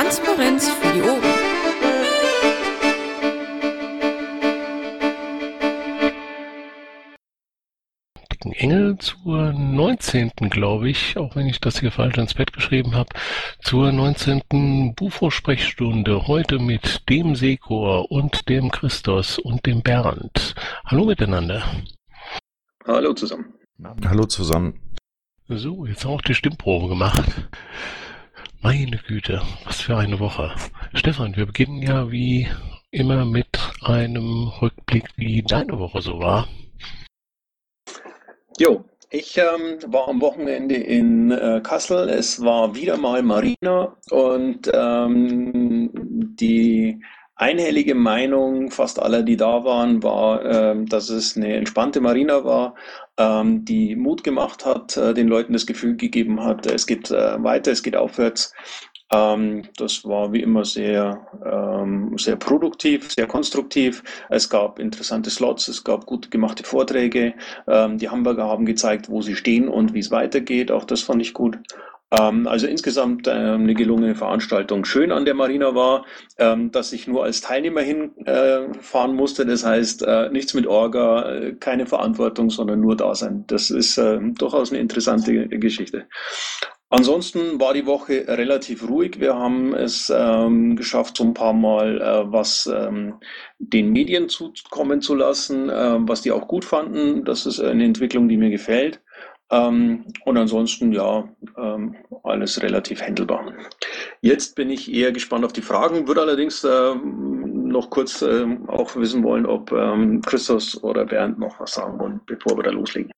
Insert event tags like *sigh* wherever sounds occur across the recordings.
Transparenz für die Ohren. Engel zur 19. glaube ich, auch wenn ich das hier falsch ins Bett geschrieben habe, zur 19. Bufo-Sprechstunde heute mit dem Sekor und dem Christos und dem Bernd. Hallo miteinander. Hallo zusammen. Hallo zusammen. So, jetzt auch die Stimmprobe gemacht. Meine Güte, was für eine Woche. Stefan, wir beginnen ja wie immer mit einem Rückblick, wie deine Woche so war. Jo, ich ähm, war am Wochenende in äh, Kassel. Es war wieder mal Marina und ähm, die einhellige Meinung fast aller, die da waren, war, ähm, dass es eine entspannte Marina war, ähm, die Mut gemacht hat, äh, den Leuten das Gefühl gegeben hat, es geht äh, weiter, es geht aufwärts. Ähm, das war wie immer sehr, ähm, sehr produktiv, sehr konstruktiv. Es gab interessante Slots, es gab gut gemachte Vorträge. Ähm, die Hamburger haben gezeigt, wo sie stehen und wie es weitergeht. Auch das fand ich gut. Ähm, also insgesamt äh, eine gelungene Veranstaltung. Schön an der Marina war, ähm, dass ich nur als Teilnehmer hinfahren äh, musste. Das heißt, äh, nichts mit Orga, äh, keine Verantwortung, sondern nur da sein. Das ist durchaus eine interessante Geschichte. Ansonsten war die Woche relativ ruhig. Wir haben es ähm, geschafft, so ein paar Mal äh, was ähm, den Medien zukommen zu lassen, äh, was die auch gut fanden. Das ist eine Entwicklung, die mir gefällt. Ähm, und ansonsten, ja, ähm, alles relativ händelbar. Jetzt bin ich eher gespannt auf die Fragen, würde allerdings äh, noch kurz äh, auch wissen wollen, ob ähm, Christos oder Bernd noch was sagen wollen, bevor wir da loslegen.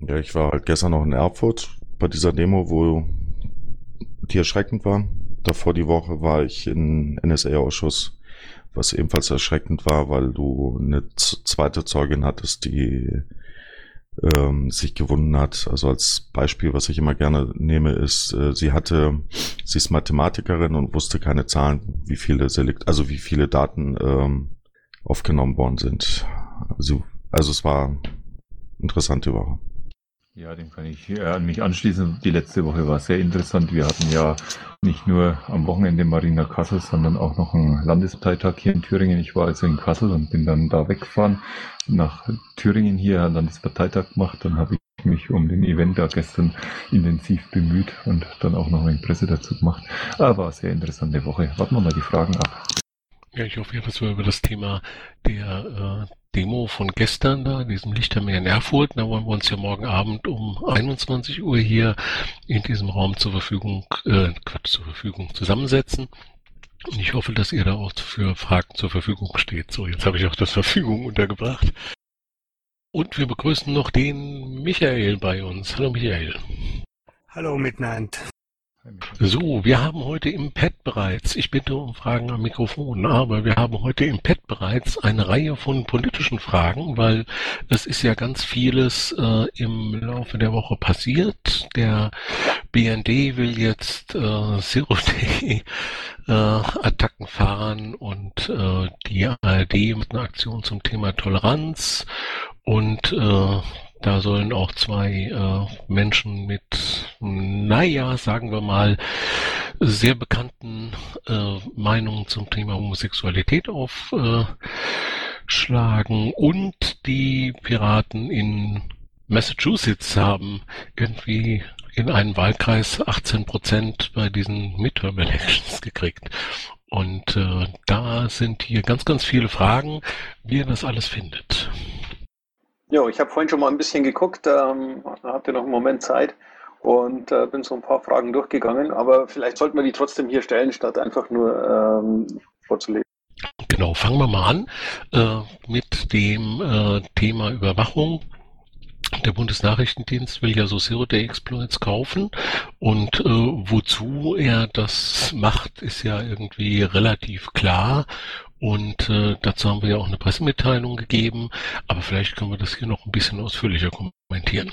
Ja, ich war halt gestern noch in Erfurt bei dieser Demo, wo die erschreckend war. Davor die Woche war ich in NSA-Ausschuss, was ebenfalls erschreckend war, weil du eine zweite Zeugin hattest, die ähm, sich gewunden hat. Also als Beispiel, was ich immer gerne nehme, ist, äh, sie hatte, sie ist Mathematikerin und wusste keine Zahlen, wie viele Selekt, also wie viele Daten ähm, aufgenommen worden sind. Also, also es war interessante Woche. Ja, dem kann ich äh, an mich anschließen. Die letzte Woche war sehr interessant. Wir hatten ja nicht nur am Wochenende Marina Kassel, sondern auch noch einen Landesparteitag hier in Thüringen. Ich war also in Kassel und bin dann da weggefahren nach Thüringen hier, einen Landesparteitag gemacht. Dann habe ich mich um den Event da gestern intensiv bemüht und dann auch noch eine Presse dazu gemacht. Aber eine sehr interessante Woche. Warten wir mal die Fragen ab. Ja, ich hoffe, dass wir über das Thema der äh, Demo von gestern da, diesem Lichtermeer in Erfurt. Da wollen wir uns ja morgen Abend um 21 Uhr hier in diesem Raum zur Verfügung, äh, Quatsch, zur Verfügung zusammensetzen. Und ich hoffe, dass ihr da auch für Fragen zur Verfügung steht. So, jetzt habe ich auch das Verfügung untergebracht. Und wir begrüßen noch den Michael bei uns. Hallo Michael. Hallo miteinander. So, wir haben heute im Pad bereits, ich bitte um Fragen am Mikrofon, aber wir haben heute im Pad bereits eine Reihe von politischen Fragen, weil es ist ja ganz vieles äh, im Laufe der Woche passiert. Der BND will jetzt äh, Zero Day äh, fahren und äh, die ARD mit einer Aktion zum Thema Toleranz und äh, da sollen auch zwei äh, Menschen mit, naja, sagen wir mal, sehr bekannten äh, Meinungen zum Thema Homosexualität aufschlagen. Und die Piraten in Massachusetts haben irgendwie in einem Wahlkreis 18 Prozent bei diesen Midterm Elections gekriegt. Und äh, da sind hier ganz, ganz viele Fragen, wie ihr das alles findet. Ja, ich habe vorhin schon mal ein bisschen geguckt, ähm, hatte noch einen Moment Zeit und äh, bin so ein paar Fragen durchgegangen, aber vielleicht sollten wir die trotzdem hier stellen, statt einfach nur ähm, vorzulesen. Genau, fangen wir mal an äh, mit dem äh, Thema Überwachung. Der Bundesnachrichtendienst will ja so Zero-Day-Exploits kaufen und äh, wozu er das macht, ist ja irgendwie relativ klar und äh, dazu haben wir ja auch eine Pressemitteilung gegeben, aber vielleicht können wir das hier noch ein bisschen ausführlicher kommentieren.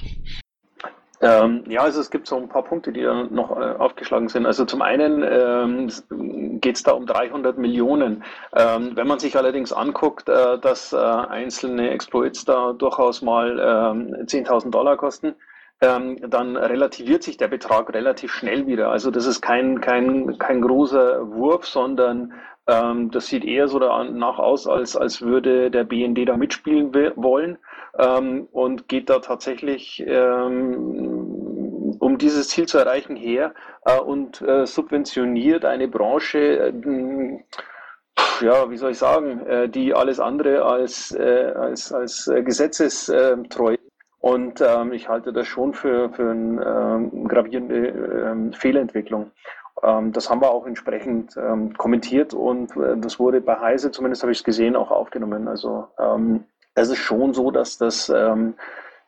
Ähm, ja, also es gibt so ein paar Punkte, die da noch äh, aufgeschlagen sind. Also zum einen ähm, geht es da um 300 Millionen. Ähm, wenn man sich allerdings anguckt, äh, dass äh, einzelne Exploits da durchaus mal 10.000 ähm, Dollar kosten, ähm, dann relativiert sich der Betrag relativ schnell wieder. Also das ist kein, kein, kein großer Wurf, sondern ähm, das sieht eher so danach aus, als, als würde der BND da mitspielen wollen ähm, und geht da tatsächlich ähm, um dieses Ziel zu erreichen her äh, und äh, subventioniert eine Branche, äh, ja, wie soll ich sagen, äh, die alles andere als, äh, als, als äh, gesetzestreu und ähm, ich halte das schon für, für eine ähm, gravierende ähm, Fehlentwicklung. Ähm, das haben wir auch entsprechend ähm, kommentiert und äh, das wurde bei Heise, zumindest habe ich es gesehen, auch aufgenommen. Also ähm, es ist schon so, dass das ähm,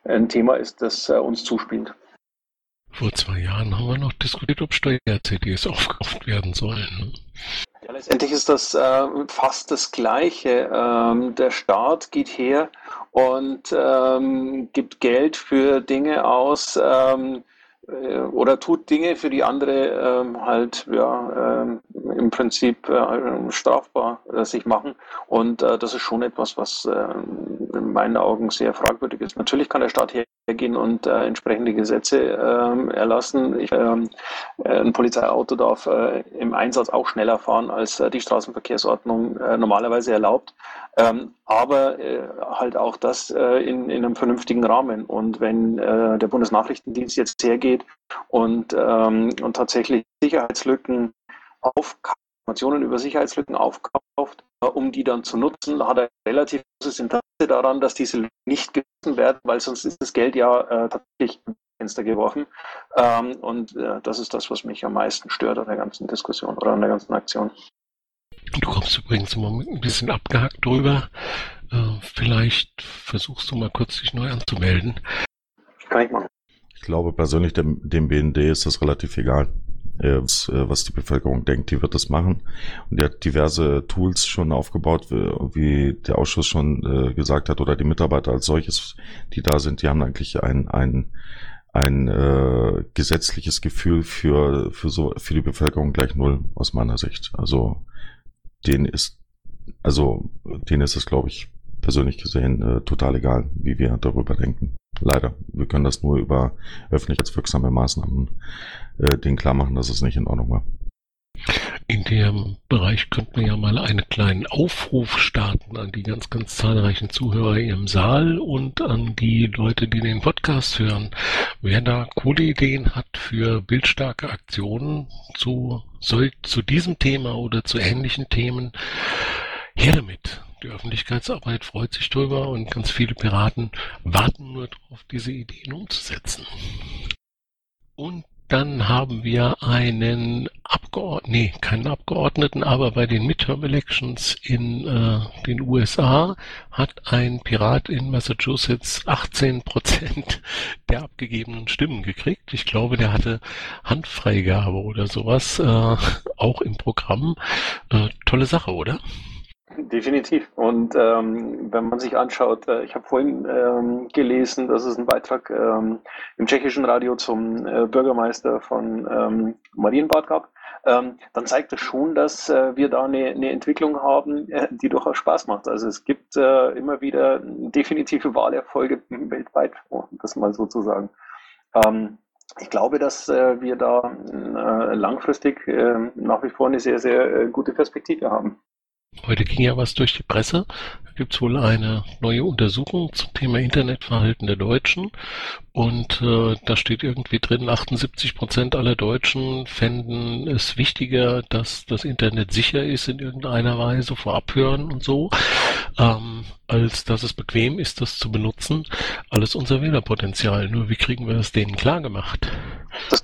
ein Thema ist, das äh, uns zuspielt. Vor zwei Jahren haben wir noch diskutiert, ob Steuer-CDs aufgekauft werden sollen. Ne? Ja, letztendlich ist das äh, fast das Gleiche. Ähm, der Staat geht her und ähm, gibt Geld für Dinge aus, ähm, äh, oder tut Dinge, für die andere ähm, halt ja, ähm, im Prinzip äh, strafbar äh, sich machen. Und äh, das ist schon etwas, was äh, in meinen Augen sehr fragwürdig ist. Natürlich kann der Staat hergehen und äh, entsprechende Gesetze ähm, erlassen. Ich, ähm, ein Polizeiauto darf im Einsatz auch schneller fahren, als die Straßenverkehrsordnung normalerweise erlaubt. Ähm, aber halt auch das in, in einem vernünftigen Rahmen. Und wenn der Bundesnachrichtendienst jetzt hergeht, geht und, ähm, und tatsächlich Sicherheitslücken aufkauft, Informationen über Sicherheitslücken aufkauft, äh, um die dann zu nutzen, hat er relativ großes Interesse daran, dass diese nicht gewissen werden, weil sonst ist das Geld ja äh, tatsächlich ins Fenster geworfen. Ähm, und äh, das ist das, was mich am meisten stört an der ganzen Diskussion oder an der ganzen Aktion. Du kommst übrigens immer ein bisschen abgehackt drüber. Äh, vielleicht versuchst du mal kurz dich neu anzumelden. Kann ich machen. Ich glaube persönlich, dem, dem BND ist das relativ egal, äh, was, äh, was die Bevölkerung denkt. Die wird das machen. Und die hat diverse Tools schon aufgebaut, wie der Ausschuss schon gesagt hat, oder die Mitarbeiter als solches, die da sind, die haben eigentlich ein, ein, ein äh, gesetzliches Gefühl für, für, so, für die Bevölkerung gleich null, aus meiner Sicht. Also denen ist, also denen ist es, glaube ich, persönlich gesehen äh, total egal, wie wir darüber denken. Leider. Wir können das nur über öffentlichkeitswirksame Maßnahmen äh, denen klar machen, dass es nicht in Ordnung war. In dem Bereich könnten wir ja mal einen kleinen Aufruf starten an die ganz, ganz zahlreichen Zuhörer im Saal und an die Leute, die den Podcast hören. Wer da coole Ideen hat für bildstarke Aktionen zu, soll, zu diesem Thema oder zu ähnlichen Themen, her damit. Die Öffentlichkeitsarbeit freut sich drüber und ganz viele Piraten warten nur darauf, diese Ideen umzusetzen. Und dann haben wir einen Abgeordneten, nee, keinen Abgeordneten, aber bei den Midterm Elections in äh, den USA hat ein Pirat in Massachusetts 18 Prozent der abgegebenen Stimmen gekriegt. Ich glaube, der hatte Handfreigabe oder sowas, äh, auch im Programm. Äh, tolle Sache, oder? Definitiv. Und ähm, wenn man sich anschaut, äh, ich habe vorhin ähm, gelesen, dass es einen Beitrag ähm, im tschechischen Radio zum äh, Bürgermeister von ähm, Marienbad gab, ähm, dann zeigt das schon, dass äh, wir da eine, eine Entwicklung haben, äh, die durchaus Spaß macht. Also es gibt äh, immer wieder definitive Wahlerfolge weltweit, um das mal so zu sagen. Ähm, ich glaube, dass äh, wir da äh, langfristig äh, nach wie vor eine sehr, sehr äh, gute Perspektive haben. Heute ging ja was durch die Presse. Da gibt es wohl eine neue Untersuchung zum Thema Internetverhalten der Deutschen. Und äh, da steht irgendwie drin, 78 Prozent aller Deutschen fänden es wichtiger, dass das Internet sicher ist in irgendeiner Weise vor Abhören und so, ähm, als dass es bequem ist, das zu benutzen. Alles unser Wählerpotenzial. Nur wie kriegen wir es denen klar gemacht,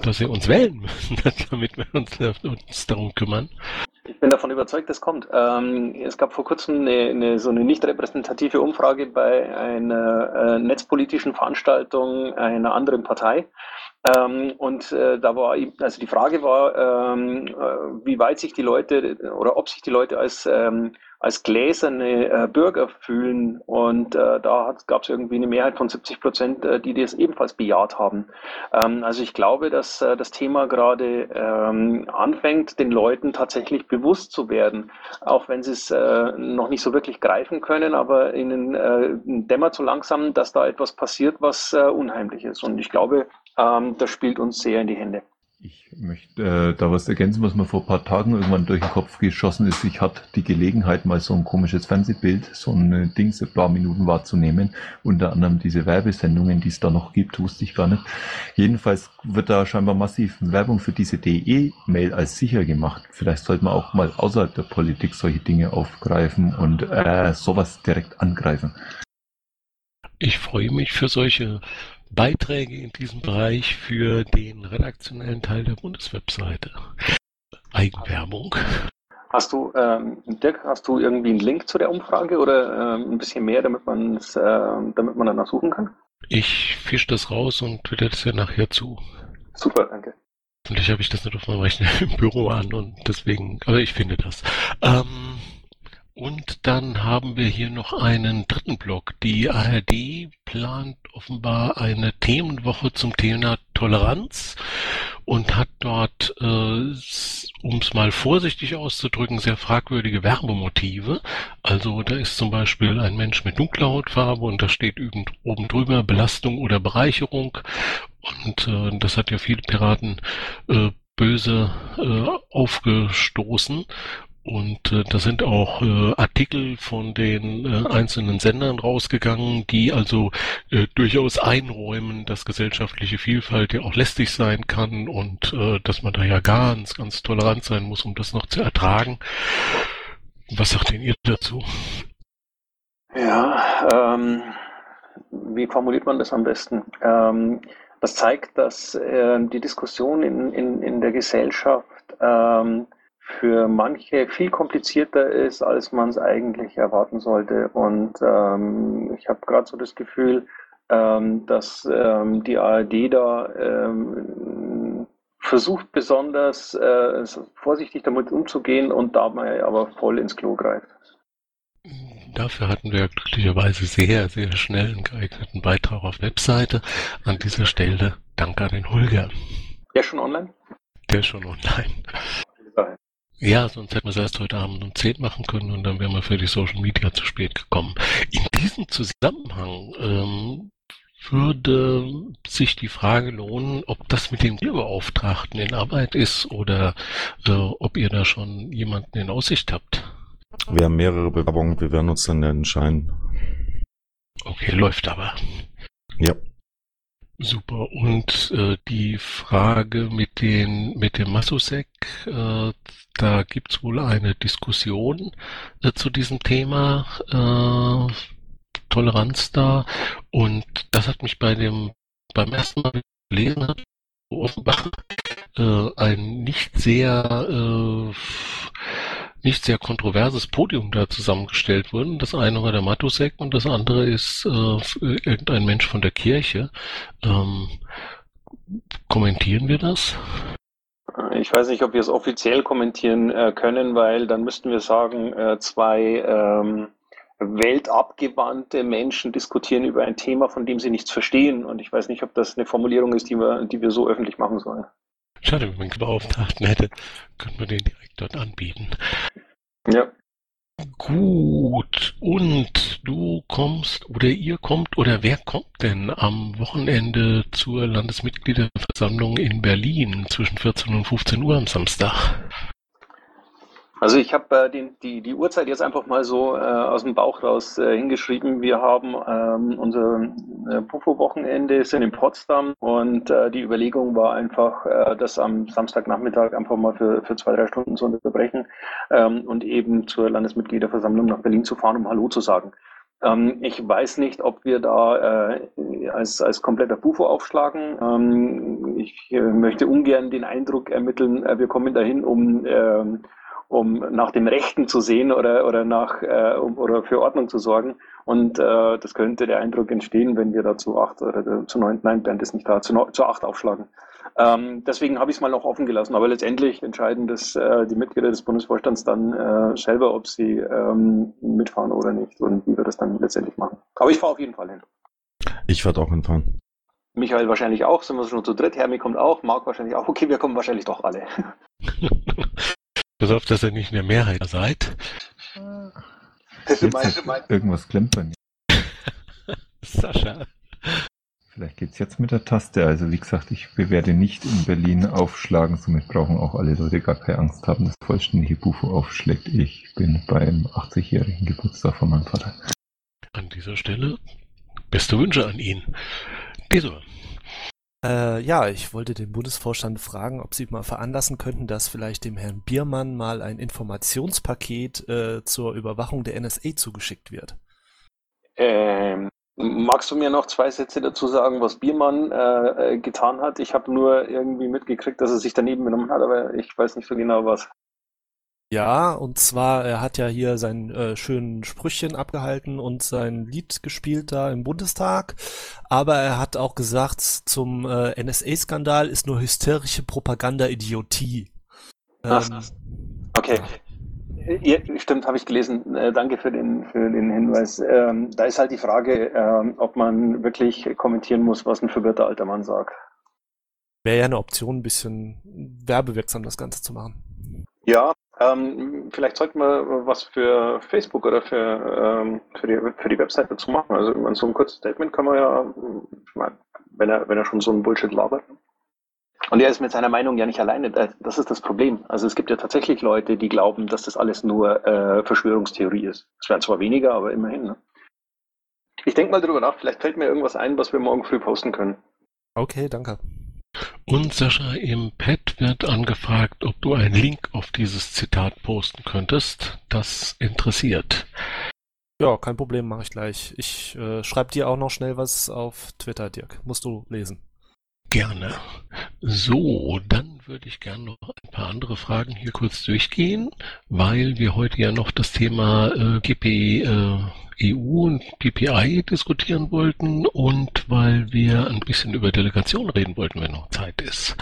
dass sie uns wählen müssen, *laughs* damit wir uns, uns darum kümmern? Ich bin davon überzeugt, das kommt. Ähm, es gab vor kurzem eine, eine, so eine nicht repräsentative Umfrage bei einer äh, netzpolitischen Veranstaltung einer anderen Partei. Ähm, und äh, da war, also die Frage war, ähm, äh, wie weit sich die Leute oder ob sich die Leute als ähm, als gläserne äh, Bürger fühlen. Und äh, da gab es irgendwie eine Mehrheit von 70 Prozent, äh, die das ebenfalls bejaht haben. Ähm, also ich glaube, dass äh, das Thema gerade ähm, anfängt, den Leuten tatsächlich bewusst zu werden, auch wenn sie es äh, noch nicht so wirklich greifen können, aber ihnen äh, dämmert so langsam, dass da etwas passiert, was äh, unheimlich ist. Und ich glaube, ähm, das spielt uns sehr in die Hände. Ich möchte äh, da was ergänzen, was mir vor ein paar Tagen irgendwann durch den Kopf geschossen ist. Ich hatte die Gelegenheit, mal so ein komisches Fernsehbild, so ein Dings ein paar Minuten wahrzunehmen. Unter anderem diese Werbesendungen, die es da noch gibt, wusste ich gar nicht. Jedenfalls wird da scheinbar massiv Werbung für diese DE-Mail als sicher gemacht. Vielleicht sollte man auch mal außerhalb der Politik solche Dinge aufgreifen und äh, sowas direkt angreifen. Ich freue mich für solche Beiträge in diesem Bereich für den redaktionellen Teil der Bundeswebseite. Eigenwerbung. Hast du, ähm, Dirk, hast du irgendwie einen Link zu der Umfrage oder ähm, ein bisschen mehr, damit man es, äh, damit man danach suchen kann? Ich fische das raus und twitter das ja nachher zu. Super, danke. Vielleicht habe ich das nicht auf meinem Rechner im Büro an und deswegen, aber ich finde das. Ähm, und dann haben wir hier noch einen dritten Block. Die ARD plant offenbar eine Themenwoche zum Thema Toleranz und hat dort, äh, um es mal vorsichtig auszudrücken, sehr fragwürdige Werbemotive. Also da ist zum Beispiel ein Mensch mit dunkler Hautfarbe und da steht oben drüber Belastung oder Bereicherung. Und äh, das hat ja viele Piraten äh, böse äh, aufgestoßen. Und äh, da sind auch äh, Artikel von den äh, einzelnen Sendern rausgegangen, die also äh, durchaus einräumen, dass gesellschaftliche Vielfalt ja auch lästig sein kann und äh, dass man da ja ganz, ganz tolerant sein muss, um das noch zu ertragen. Was sagt denn ihr dazu? Ja, ähm, wie formuliert man das am besten? Ähm, das zeigt, dass äh, die Diskussion in, in, in der Gesellschaft ähm, für manche viel komplizierter ist, als man es eigentlich erwarten sollte. Und ähm, ich habe gerade so das Gefühl, ähm, dass ähm, die ARD da ähm, versucht besonders äh, vorsichtig damit umzugehen und dabei aber voll ins Klo greift. Dafür hatten wir glücklicherweise sehr, sehr schnell einen geeigneten Beitrag auf Webseite. An dieser Stelle danke an den Holger. Der ist schon online? Der ist schon online. Ja, sonst hätten wir es erst heute Abend um 10 machen können und dann wären wir für die Social Media zu spät gekommen. In diesem Zusammenhang ähm, würde sich die Frage lohnen, ob das mit dem Tierbeauftragten in Arbeit ist oder äh, ob ihr da schon jemanden in Aussicht habt. Wir haben mehrere Bewerbungen, wir werden uns dann entscheiden. Okay, läuft aber. Ja. Super. Und äh, die Frage mit den mit dem Masusek, äh, da gibt's wohl eine Diskussion äh, zu diesem Thema äh, Toleranz da. Und das hat mich bei dem beim ersten Mal gelesen offenbar äh, ein nicht sehr äh, nicht sehr kontroverses Podium da zusammengestellt wurden. Das eine war der Matusek und das andere ist äh, irgendein Mensch von der Kirche. Ähm, kommentieren wir das? Ich weiß nicht, ob wir es offiziell kommentieren äh, können, weil dann müssten wir sagen, äh, zwei ähm, weltabgewandte Menschen diskutieren über ein Thema, von dem sie nichts verstehen. Und ich weiß nicht, ob das eine Formulierung ist, die wir, die wir so öffentlich machen sollen. Schade, wenn man einen Beauftragten hätte, könnte man den direkt dort anbieten. Ja. Gut, und du kommst oder ihr kommt oder wer kommt denn am Wochenende zur Landesmitgliederversammlung in Berlin zwischen 14 und 15 Uhr am Samstag? Also ich habe äh, die, die Uhrzeit jetzt einfach mal so äh, aus dem Bauch raus äh, hingeschrieben. Wir haben ähm, unser äh, Pufo-Wochenende sind in Potsdam und äh, die Überlegung war einfach, äh, das am Samstagnachmittag einfach mal für, für zwei, drei Stunden zu unterbrechen ähm, und eben zur Landesmitgliederversammlung nach Berlin zu fahren, um Hallo zu sagen. Ähm, ich weiß nicht, ob wir da äh, als, als kompletter Bufo aufschlagen. Ähm, ich äh, möchte ungern den Eindruck ermitteln, äh, wir kommen dahin, um ähm, um nach dem Rechten zu sehen oder, oder, nach, äh, um, oder für Ordnung zu sorgen. Und äh, das könnte der Eindruck entstehen, wenn wir da zu acht oder zu neun, nein, Bernd ist nicht da, zu, no, zu acht aufschlagen. Ähm, deswegen habe ich es mal noch offen gelassen. Aber letztendlich entscheiden das äh, die Mitglieder des Bundesvorstands dann äh, selber, ob sie ähm, mitfahren oder nicht und wie wir das dann letztendlich machen. Aber ich fahre auf jeden Fall hin. Ich werde auch hinfahren. Michael wahrscheinlich auch, sind wir schon zu dritt. Hermi kommt auch, Marc wahrscheinlich auch. Okay, wir kommen wahrscheinlich doch alle. *laughs* Auf, dass ihr nicht in der Mehrheit seid. Irgendwas klemmt bei mir. Sascha. Vielleicht geht's jetzt mit der Taste. Also wie gesagt, ich werde nicht in Berlin aufschlagen. Somit brauchen auch alle Leute gar keine Angst haben, dass vollständige Bufo aufschlägt. Ich bin beim 80-jährigen Geburtstag von meinem Vater. An dieser Stelle beste Wünsche an ihn. Wieso? Äh, ja, ich wollte den Bundesvorstand fragen, ob Sie mal veranlassen könnten, dass vielleicht dem Herrn Biermann mal ein Informationspaket äh, zur Überwachung der NSA zugeschickt wird. Ähm, magst du mir noch zwei Sätze dazu sagen, was Biermann äh, äh getan hat? Ich habe nur irgendwie mitgekriegt, dass er sich daneben genommen hat, aber ich weiß nicht so genau was. Ja, und zwar, er hat ja hier sein äh, schönen Sprüchchen abgehalten und sein Lied gespielt da im Bundestag. Aber er hat auch gesagt, zum äh, NSA-Skandal ist nur hysterische Propaganda-Idiotie. Ähm, okay. Ja, stimmt, habe ich gelesen. Äh, danke für den, für den Hinweis. Ähm, da ist halt die Frage, ähm, ob man wirklich kommentieren muss, was ein verwirrter alter Mann sagt. Wäre ja eine Option, ein bisschen werbewirksam das Ganze zu machen. Ja, ähm, vielleicht sollten wir was für Facebook oder für, ähm, für, die, für die Website dazu machen. Also so ein kurzes Statement kann man ja, wenn er, wenn er schon so ein Bullshit labert. Und er ist mit seiner Meinung ja nicht alleine. Das ist das Problem. Also es gibt ja tatsächlich Leute, die glauben, dass das alles nur äh, Verschwörungstheorie ist. Es werden zwar weniger, aber immerhin. Ne? Ich denke mal drüber nach. Vielleicht fällt mir irgendwas ein, was wir morgen früh posten können. Okay, danke. Und Sascha, im Pad wird angefragt, ob du einen Link auf dieses Zitat posten könntest. Das interessiert. Ja, kein Problem, mache ich gleich. Ich äh, schreibe dir auch noch schnell was auf Twitter, Dirk. Musst du lesen. Gerne. So, dann würde ich gerne noch ein paar andere Fragen hier kurz durchgehen, weil wir heute ja noch das Thema äh, GP äh, EU und PPI diskutieren wollten und weil wir ein bisschen über Delegation reden wollten, wenn noch Zeit ist.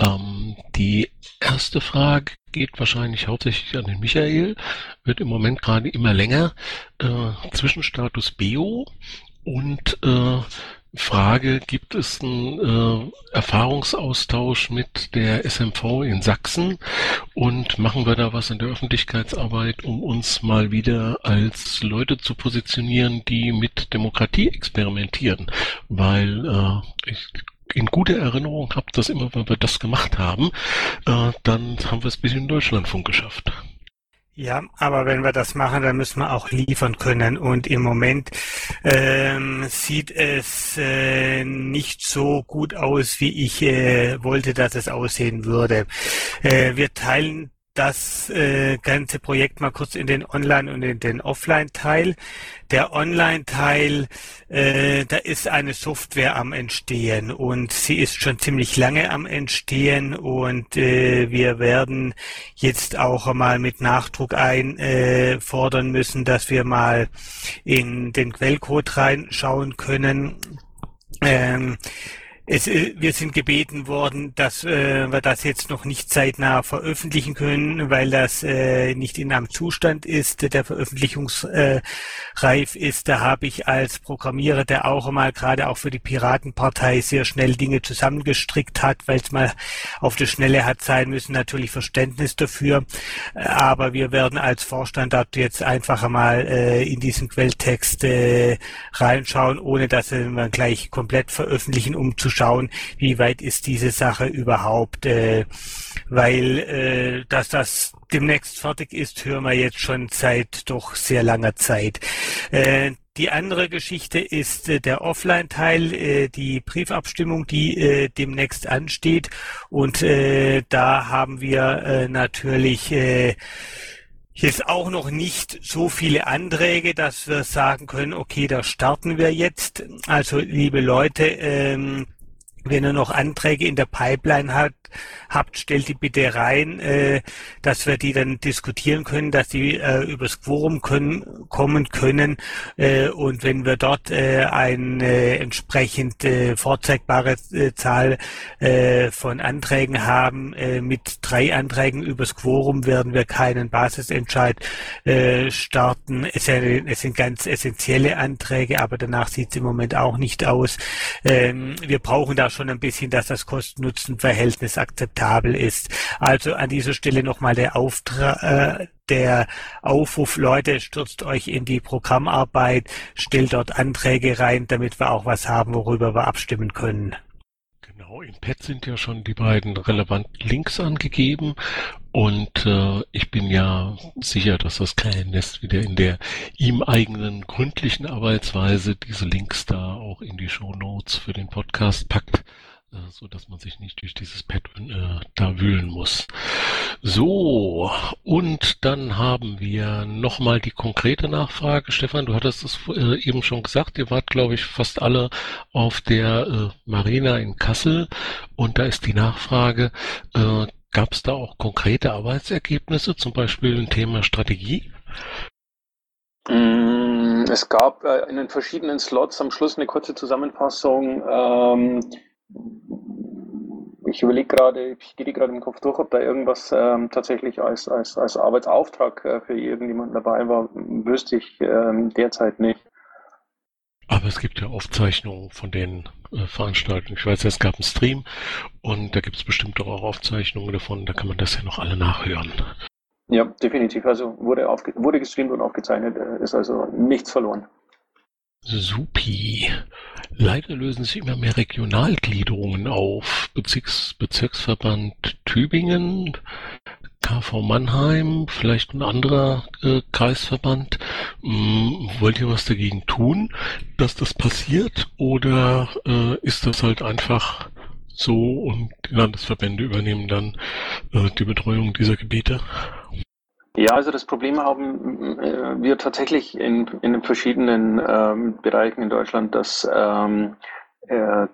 Ähm, die erste Frage geht wahrscheinlich hauptsächlich an den Michael, wird im Moment gerade immer länger. Äh, Zwischenstatus BEO und äh, Frage, gibt es einen äh, Erfahrungsaustausch mit der SMV in Sachsen und machen wir da was in der Öffentlichkeitsarbeit, um uns mal wieder als Leute zu positionieren, die mit Demokratie experimentieren? Weil äh, ich in guter Erinnerung habe, dass immer, wenn wir das gemacht haben, äh, dann haben wir es bis in Deutschlandfunk geschafft. Ja, aber wenn wir das machen, dann müssen wir auch liefern können. Und im Moment ähm, sieht es äh, nicht so gut aus, wie ich äh, wollte, dass es aussehen würde. Äh, wir teilen das äh, ganze Projekt mal kurz in den Online- und in den Offline-Teil. Der Online-Teil, äh, da ist eine Software am Entstehen und sie ist schon ziemlich lange am Entstehen und äh, wir werden jetzt auch mal mit Nachdruck einfordern äh, müssen, dass wir mal in den Quellcode reinschauen können. Ähm, es, äh, wir sind gebeten worden, dass äh, wir das jetzt noch nicht zeitnah veröffentlichen können, weil das äh, nicht in einem Zustand ist, der veröffentlichungsreif ist. Da habe ich als Programmierer, der auch mal gerade auch für die Piratenpartei sehr schnell Dinge zusammengestrickt hat, weil es mal auf der Schnelle hat sein müssen, natürlich Verständnis dafür. Aber wir werden als Vorstand dort jetzt einfach mal äh, in diesen Quelltext äh, reinschauen, ohne dass wir gleich komplett veröffentlichen, um zu schauen, wie weit ist diese Sache überhaupt, äh, weil äh, dass das demnächst fertig ist, hören wir jetzt schon seit doch sehr langer Zeit. Äh, die andere Geschichte ist äh, der Offline-Teil, äh, die Briefabstimmung, die äh, demnächst ansteht. Und äh, da haben wir äh, natürlich äh, jetzt auch noch nicht so viele Anträge, dass wir sagen können, okay, da starten wir jetzt. Also liebe Leute, ähm, wenn ihr noch Anträge in der Pipeline hat, habt, stellt die bitte rein, äh, dass wir die dann diskutieren können, dass die äh, übers Quorum können, kommen können. Äh, und wenn wir dort äh, eine entsprechend äh, vorzeigbare äh, Zahl äh, von Anträgen haben, äh, mit drei Anträgen übers Quorum werden wir keinen Basisentscheid äh, starten. Es, es, sind ganz essentielle Anträge, aber danach sieht es im Moment auch nicht aus. Ähm, wir brauchen da schon ein bisschen, dass das Kosten-Nutzen-Verhältnis akzeptabel ist. Also an dieser Stelle nochmal der Auftrag, äh, der Aufruf, Leute, stürzt euch in die Programmarbeit, stellt dort Anträge rein, damit wir auch was haben, worüber wir abstimmen können. Genau, im Pad sind ja schon die beiden relevanten Links angegeben und äh, ich bin ja sicher, dass das kleine Nest wieder in der ihm eigenen gründlichen Arbeitsweise diese Links da auch in die Show Notes für den Podcast packt. Äh, so dass man sich nicht durch dieses Pad äh, da wühlen muss. So, und dann haben wir nochmal die konkrete Nachfrage. Stefan, du hattest es äh, eben schon gesagt, ihr wart, glaube ich, fast alle auf der äh, Marina in Kassel und da ist die Nachfrage, äh, gab es da auch konkrete Arbeitsergebnisse, zum Beispiel ein Thema Strategie? Mm, es gab äh, in den verschiedenen Slots am Schluss eine kurze Zusammenfassung. Ähm, ich überlege gerade, ich gehe gerade im Kopf durch, ob da irgendwas ähm, tatsächlich als, als, als Arbeitsauftrag äh, für irgendjemanden dabei war, wüsste ich ähm, derzeit nicht. Aber es gibt ja Aufzeichnungen von den äh, Veranstaltungen. Ich weiß, es gab einen Stream und da gibt es bestimmt auch Aufzeichnungen davon, da kann man das ja noch alle nachhören. Ja, definitiv. Also wurde, wurde gestreamt und aufgezeichnet, äh, ist also nichts verloren. Supi. Leider lösen sich immer mehr Regionalgliederungen auf. Bezirks Bezirksverband Tübingen, KV Mannheim, vielleicht ein anderer äh, Kreisverband. Hm, wollt ihr was dagegen tun, dass das passiert? Oder äh, ist das halt einfach so und die Landesverbände übernehmen dann äh, die Betreuung dieser Gebiete? Ja, also das Problem haben äh, wir tatsächlich in, in den verschiedenen ähm, Bereichen in Deutschland, dass ähm, äh,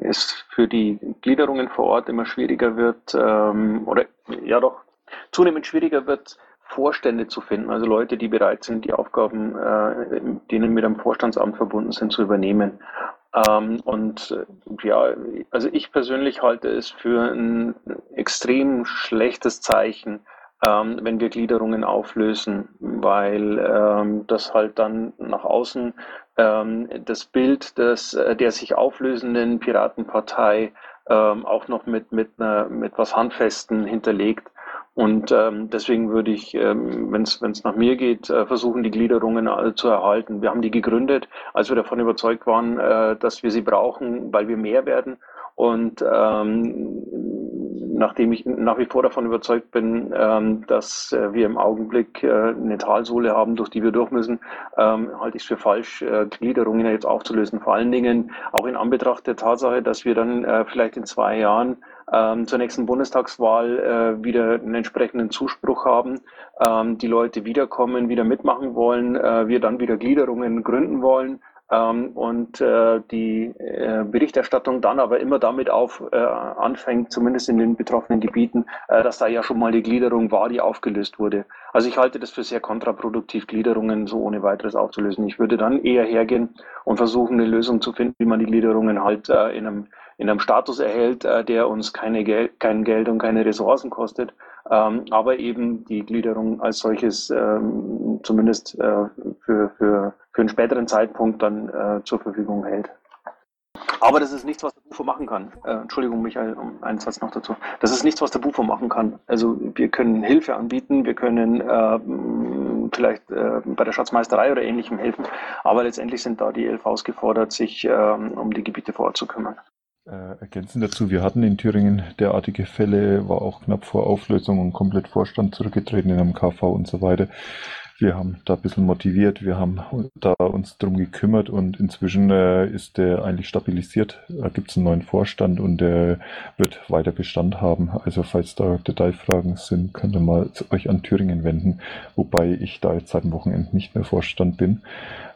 es für die Gliederungen vor Ort immer schwieriger wird ähm, oder ja doch zunehmend schwieriger wird, Vorstände zu finden, also Leute, die bereit sind, die Aufgaben, äh, denen mit einem Vorstandsamt verbunden sind, zu übernehmen. Ähm, und äh, ja, also ich persönlich halte es für ein extrem schlechtes Zeichen, ähm, wenn wir Gliederungen auflösen, weil ähm, das halt dann nach außen ähm, das Bild des, äh, der sich auflösenden Piratenpartei ähm, auch noch mit, mit, einer, mit was Handfesten hinterlegt. Und ähm, deswegen würde ich, ähm, wenn es nach mir geht, äh, versuchen, die Gliederungen alle zu erhalten. Wir haben die gegründet, als wir davon überzeugt waren, äh, dass wir sie brauchen, weil wir mehr werden. Und ähm, nachdem ich nach wie vor davon überzeugt bin, ähm, dass äh, wir im Augenblick äh, eine Talsohle haben, durch die wir durch müssen, ähm, halte ich es für falsch, äh, Gliederungen jetzt aufzulösen. Vor allen Dingen auch in Anbetracht der Tatsache, dass wir dann äh, vielleicht in zwei Jahren ähm, zur nächsten Bundestagswahl äh, wieder einen entsprechenden Zuspruch haben, ähm, die Leute wiederkommen, wieder mitmachen wollen, äh, wir dann wieder Gliederungen gründen wollen ähm, und äh, die äh, Berichterstattung dann aber immer damit auf äh, anfängt, zumindest in den betroffenen Gebieten, äh, dass da ja schon mal die Gliederung war, die aufgelöst wurde. Also ich halte das für sehr kontraproduktiv, Gliederungen so ohne weiteres aufzulösen. Ich würde dann eher hergehen und versuchen, eine Lösung zu finden, wie man die Gliederungen halt äh, in einem in einem Status erhält, äh, der uns keine Gel kein Geld und keine Ressourcen kostet, ähm, aber eben die Gliederung als solches ähm, zumindest äh, für, für, für einen späteren Zeitpunkt dann äh, zur Verfügung hält. Aber das ist nichts, was der Bufo machen kann. Äh, Entschuldigung, Michael, um einen Satz noch dazu. Das ist nichts, was der Bufo machen kann. Also wir können Hilfe anbieten, wir können äh, vielleicht äh, bei der Schatzmeisterei oder ähnlichem helfen, aber letztendlich sind da die LVs gefordert, sich ähm, um die Gebiete vor Ort zu kümmern. Äh, ergänzend dazu, wir hatten in Thüringen derartige Fälle, war auch knapp vor Auflösung und komplett Vorstand zurückgetreten in einem KV und so weiter. Wir haben da ein bisschen motiviert, wir haben da uns drum gekümmert und inzwischen äh, ist der eigentlich stabilisiert. Da gibt es einen neuen Vorstand und der wird weiter Bestand haben. Also falls da Detailfragen sind, könnt ihr mal euch an Thüringen wenden, wobei ich da jetzt seit dem Wochenende nicht mehr Vorstand bin.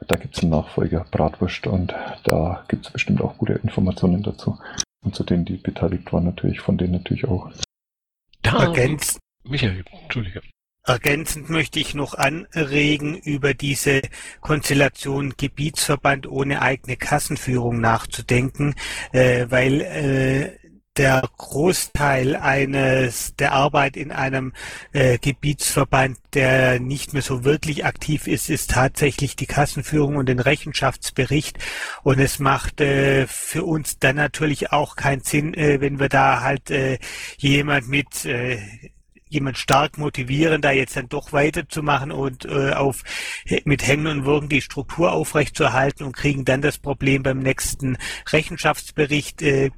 Da gibt es einen Nachfolger, Bratwurst, und da gibt es bestimmt auch gute Informationen dazu. Und zu denen, die beteiligt waren, natürlich, von denen natürlich auch. Da, Ergänz Michael, Entschuldige. Ergänzend möchte ich noch anregen, über diese Konstellation Gebietsverband ohne eigene Kassenführung nachzudenken, äh, weil äh, der Großteil eines der Arbeit in einem äh, Gebietsverband, der nicht mehr so wirklich aktiv ist, ist tatsächlich die Kassenführung und den Rechenschaftsbericht. Und es macht äh, für uns dann natürlich auch keinen Sinn, äh, wenn wir da halt äh, jemand mit äh, jemand stark motivieren, da jetzt dann doch weiterzumachen und äh, auf mit Hängen und Würgen die Struktur aufrechtzuerhalten und kriegen dann das Problem beim nächsten Rechenschaftsbericht äh,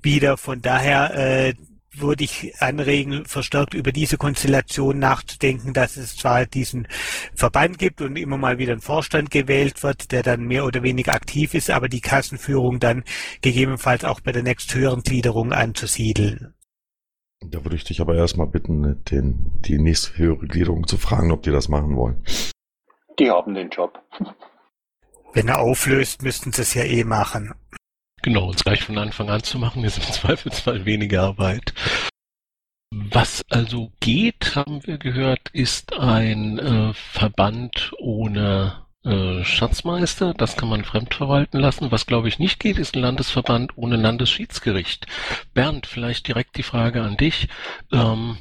wieder. Von daher äh, würde ich anregen, verstärkt über diese Konstellation nachzudenken, dass es zwar diesen Verband gibt und immer mal wieder ein Vorstand gewählt wird, der dann mehr oder weniger aktiv ist, aber die Kassenführung dann gegebenenfalls auch bei der nächsthöheren Gliederung anzusiedeln. Da würde ich dich aber erstmal bitten, den, die nächste höhere Gliederung zu fragen, ob die das machen wollen. Die haben den Job. Wenn er auflöst, müssten sie es ja eh machen. Genau, uns gleich von Anfang an zu machen, ist im *laughs* Zweifelsfall weniger Arbeit. Was also geht, haben wir gehört, ist ein äh, Verband ohne Schatzmeister, das kann man fremdverwalten lassen. Was glaube ich nicht geht, ist ein Landesverband ohne Landesschiedsgericht. Bernd, vielleicht direkt die Frage an dich. Ähm,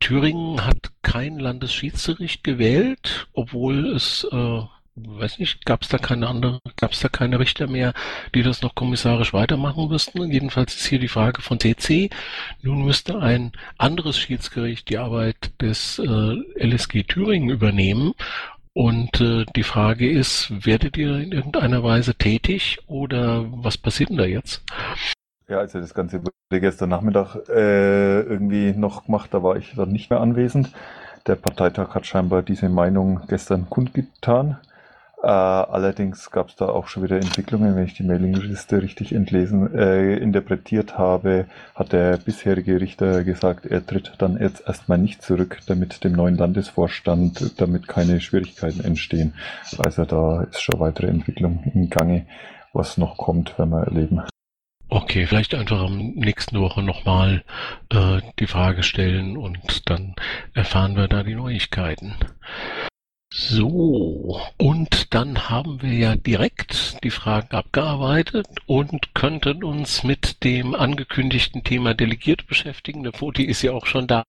Thüringen hat kein Landesschiedsgericht gewählt, obwohl es äh, weiß nicht, gab es da keine andere, gab es da keine Richter mehr, die das noch kommissarisch weitermachen müssten. Jedenfalls ist hier die Frage von CC. Nun müsste ein anderes Schiedsgericht die Arbeit des äh, LSG Thüringen übernehmen und äh, die Frage ist, werdet ihr in irgendeiner Weise tätig oder was passiert denn da jetzt? Ja, also das Ganze wurde gestern Nachmittag äh, irgendwie noch gemacht, da war ich dann nicht mehr anwesend. Der Parteitag hat scheinbar diese Meinung gestern kundgetan. Äh, allerdings gab es da auch schon wieder Entwicklungen, wenn ich die Mailingliste richtig entlesen, äh, interpretiert habe, hat der bisherige Richter gesagt, er tritt dann jetzt erstmal nicht zurück, damit dem neuen Landesvorstand, damit keine Schwierigkeiten entstehen. Also da ist schon weitere Entwicklung im Gange, was noch kommt, werden wir erleben. Okay, vielleicht einfach am nächsten Woche nochmal äh, die Frage stellen und dann erfahren wir da die Neuigkeiten. So, und dann haben wir ja direkt die Fragen abgearbeitet und könnten uns mit dem angekündigten Thema Delegiert beschäftigen. Der Foti ist ja auch schon da.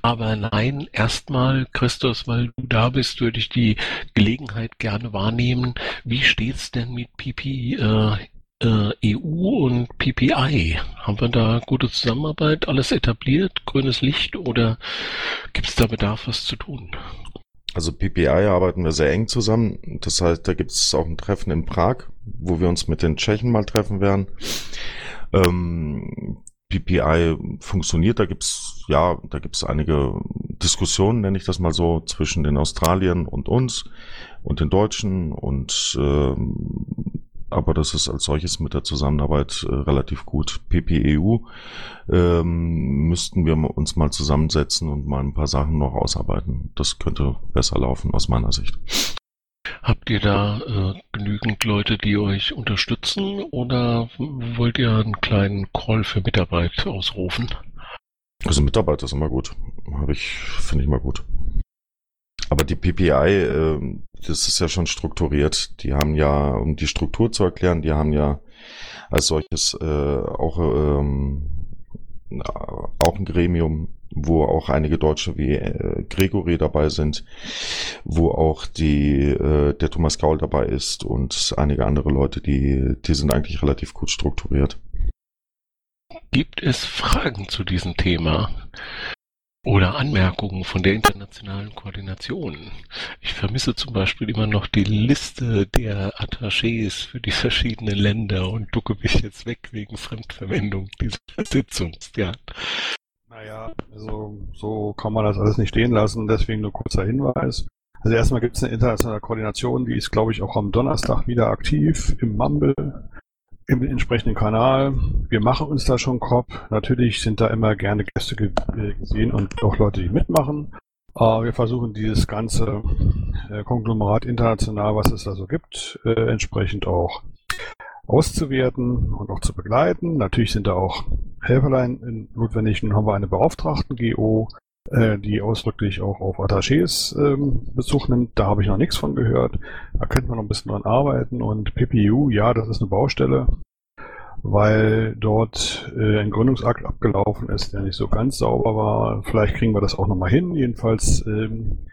Aber nein, erstmal, Christus, weil du da bist, würde ich die Gelegenheit gerne wahrnehmen. Wie steht's denn mit PP äh, äh, EU und PPI? Haben wir da gute Zusammenarbeit, alles etabliert, grünes Licht oder gibt es da Bedarf, was zu tun? Also PPI arbeiten wir sehr eng zusammen. Das heißt, da gibt es auch ein Treffen in Prag, wo wir uns mit den Tschechen mal treffen werden. Ähm, PPI funktioniert, da gibt's ja, da gibt's einige Diskussionen, nenne ich das mal so, zwischen den Australiern und uns und den Deutschen und ähm, aber das ist als solches mit der Zusammenarbeit äh, relativ gut. PPEU ähm, müssten wir uns mal zusammensetzen und mal ein paar Sachen noch ausarbeiten. Das könnte besser laufen aus meiner Sicht. Habt ihr da äh, genügend Leute, die euch unterstützen oder wollt ihr einen kleinen Call für Mitarbeit ausrufen? Also Mitarbeit ist immer gut. Habe ich, finde ich immer gut. Aber die PPI, äh, das ist ja schon strukturiert. Die haben ja, um die Struktur zu erklären, die haben ja als solches äh, auch, ähm, auch ein Gremium, wo auch einige Deutsche wie äh, Gregory dabei sind, wo auch die äh, der Thomas Gaul dabei ist und einige andere Leute, die die sind eigentlich relativ gut strukturiert. Gibt es Fragen zu diesem Thema? Oder Anmerkungen von der internationalen Koordination. Ich vermisse zum Beispiel immer noch die Liste der Attachés für die verschiedenen Länder und ducke mich jetzt weg wegen Fremdverwendung dieser Sitzung. Ja. Naja, also so kann man das alles nicht stehen lassen, deswegen nur kurzer Hinweis. Also erstmal gibt es eine internationale Koordination, die ist, glaube ich, auch am Donnerstag wieder aktiv im Mumble im entsprechenden Kanal. Wir machen uns da schon Kopf. Natürlich sind da immer gerne Gäste äh, gesehen und auch Leute, die mitmachen. Aber wir versuchen dieses ganze äh, Konglomerat international, was es da so gibt, äh, entsprechend auch auszuwerten und auch zu begleiten. Natürlich sind da auch Helferlein notwendig. Nun haben wir eine Beauftragten-GO, äh, die ausdrücklich auch auf Attachés ähm, Bezug nimmt. Da habe ich noch nichts von gehört. Da könnte man noch ein bisschen dran arbeiten. Und PPU, ja, das ist eine Baustelle, weil dort äh, ein Gründungsakt abgelaufen ist, der nicht so ganz sauber war. Vielleicht kriegen wir das auch nochmal hin. Jedenfalls ähm,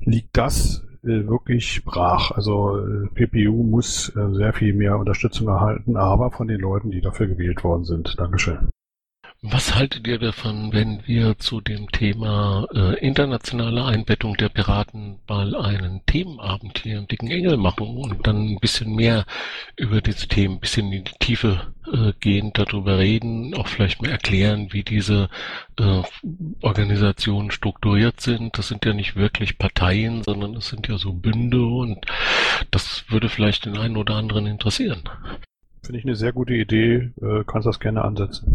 liegt das äh, wirklich brach. Also äh, PPU muss äh, sehr viel mehr Unterstützung erhalten, aber von den Leuten, die dafür gewählt worden sind. Dankeschön. Was haltet ihr davon, wenn wir zu dem Thema äh, internationale Einbettung der Piraten mal einen Themenabend hier im Dicken Engel machen und dann ein bisschen mehr über diese Themen, ein bisschen in die Tiefe äh, gehen, darüber reden, auch vielleicht mal erklären, wie diese äh, Organisationen strukturiert sind. Das sind ja nicht wirklich Parteien, sondern es sind ja so Bünde und das würde vielleicht den einen oder anderen interessieren. Finde ich eine sehr gute Idee, äh, kannst das gerne ansetzen.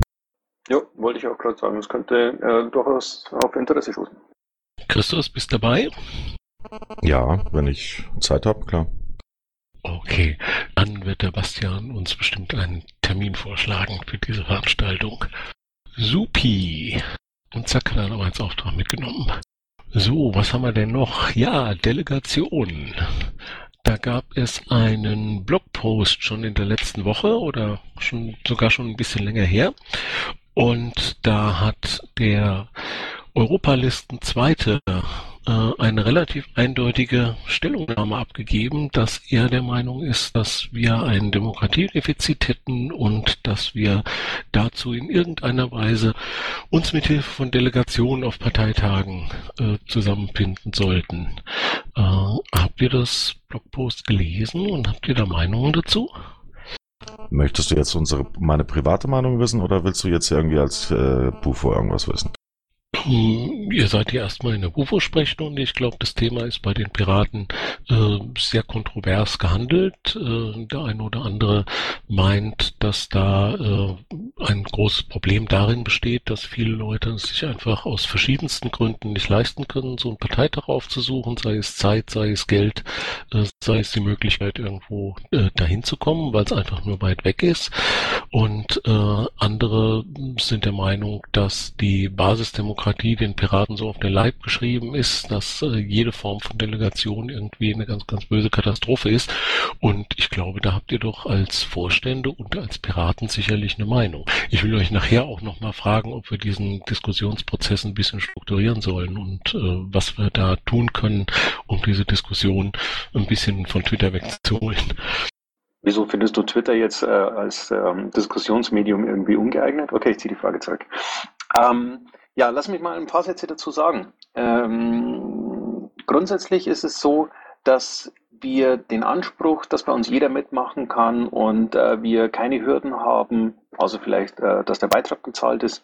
Ja, wollte ich auch gerade sagen. Das könnte äh, durchaus auf Interesse stoßen. Christus, bist dabei? Ja, wenn ich Zeit habe, klar. Okay, dann wird der Bastian uns bestimmt einen Termin vorschlagen für diese Veranstaltung. Supi! Und zack, hat er noch als Auftrag mitgenommen. So, was haben wir denn noch? Ja, Delegation. Da gab es einen Blogpost schon in der letzten Woche oder schon sogar schon ein bisschen länger her. Und da hat der Europalisten Zweite äh, eine relativ eindeutige Stellungnahme abgegeben, dass er der Meinung ist, dass wir ein Demokratiedefizit hätten und dass wir dazu in irgendeiner Weise uns mit Hilfe von Delegationen auf Parteitagen äh, zusammenfinden sollten. Äh, habt ihr das Blogpost gelesen und habt ihr da Meinungen dazu? Möchtest du jetzt unsere, meine private Meinung wissen oder willst du jetzt irgendwie als äh, Bufo irgendwas wissen? Ihr seid ja erstmal in der UFO-Sprechstunde. Ich glaube, das Thema ist bei den Piraten äh, sehr kontrovers gehandelt. Äh, der eine oder andere meint, dass da äh, ein großes Problem darin besteht, dass viele Leute sich einfach aus verschiedensten Gründen nicht leisten können, so einen Parteitag aufzusuchen, sei es Zeit, sei es Geld, äh, sei es die Möglichkeit, irgendwo äh, dahin zu kommen, weil es einfach nur weit weg ist. Und äh, andere sind der Meinung, dass die Basisdemokratie Demokratie den Piraten so auf den Leib geschrieben ist, dass äh, jede Form von Delegation irgendwie eine ganz, ganz böse Katastrophe ist. Und ich glaube, da habt ihr doch als Vorstände und als Piraten sicherlich eine Meinung. Ich will euch nachher auch nochmal fragen, ob wir diesen Diskussionsprozess ein bisschen strukturieren sollen und äh, was wir da tun können, um diese Diskussion ein bisschen von Twitter wegzuholen. Wieso findest du Twitter jetzt äh, als ähm, Diskussionsmedium irgendwie ungeeignet? Okay, ich ziehe die Frage zurück. Ähm, ja, lass mich mal ein paar Sätze dazu sagen. Ähm, grundsätzlich ist es so, dass wir den Anspruch, dass bei uns jeder mitmachen kann und äh, wir keine Hürden haben, also vielleicht, äh, dass der Beitrag gezahlt ist,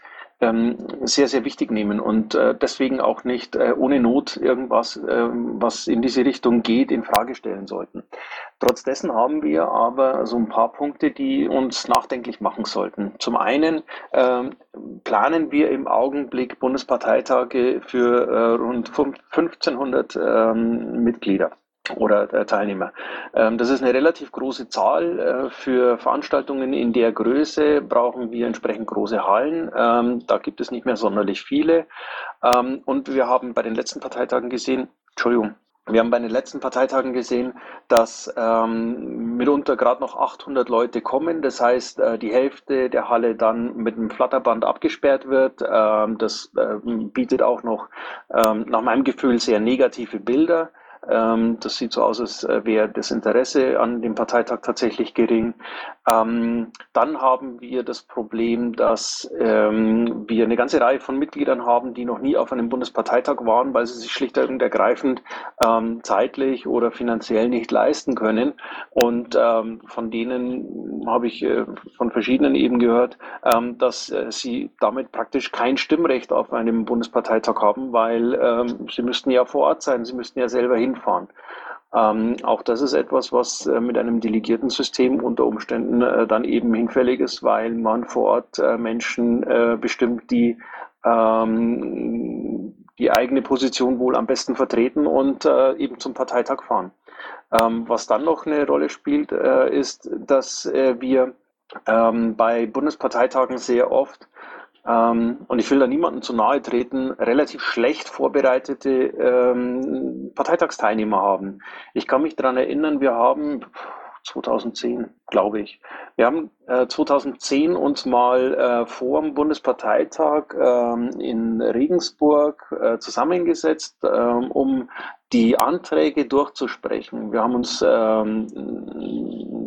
sehr, sehr wichtig nehmen und äh, deswegen auch nicht äh, ohne Not irgendwas, äh, was in diese Richtung geht, in Frage stellen sollten. Trotz dessen haben wir aber so ein paar Punkte, die uns nachdenklich machen sollten. Zum einen ähm, planen wir im Augenblick Bundesparteitage für äh, rund 1500 ähm, Mitglieder oder äh, Teilnehmer. Ähm, das ist eine relativ große Zahl. Äh, für Veranstaltungen in der Größe brauchen wir entsprechend große Hallen. Ähm, da gibt es nicht mehr sonderlich viele. Ähm, und wir haben bei den letzten Parteitagen gesehen, Entschuldigung, wir haben bei den letzten Parteitagen gesehen, dass ähm, mitunter gerade noch 800 Leute kommen. Das heißt, äh, die Hälfte der Halle dann mit einem Flatterband abgesperrt wird. Ähm, das äh, bietet auch noch ähm, nach meinem Gefühl sehr negative Bilder. Ähm, das sieht so aus, als äh, wäre das Interesse an dem Parteitag tatsächlich gering. Ähm, dann haben wir das Problem, dass ähm, wir eine ganze Reihe von Mitgliedern haben, die noch nie auf einem Bundesparteitag waren, weil sie sich schlicht und ergreifend zeitlich oder finanziell nicht leisten können. Und von denen habe ich äh, von verschiedenen eben gehört, dass äh, sie damit praktisch kein Stimmrecht auf einem Bundesparteitag haben, weil sie müssten ja vor Ort sein, sie müssten ja selber hin hinfahren. Ähm, auch das ist etwas, was äh, mit einem delegierten System unter Umständen äh, dann eben hinfällig ist, weil man vor Ort äh, Menschen äh, bestimmt, die ähm, die eigene Position wohl am besten vertreten und äh, eben zum Parteitag fahren. Ähm, was dann noch eine Rolle spielt, äh, ist, dass wir ähm, bei Bundesparteitagen sehr oft ähm, und ich will da niemandem zu nahe treten, relativ schlecht vorbereitete ähm, Parteitagsteilnehmer haben. Ich kann mich daran erinnern, wir haben 2010, glaube ich. Wir haben äh, 2010 uns mal äh, vor dem Bundesparteitag ähm, in Regensburg äh, zusammengesetzt, ähm, um die Anträge durchzusprechen. Wir haben uns ähm,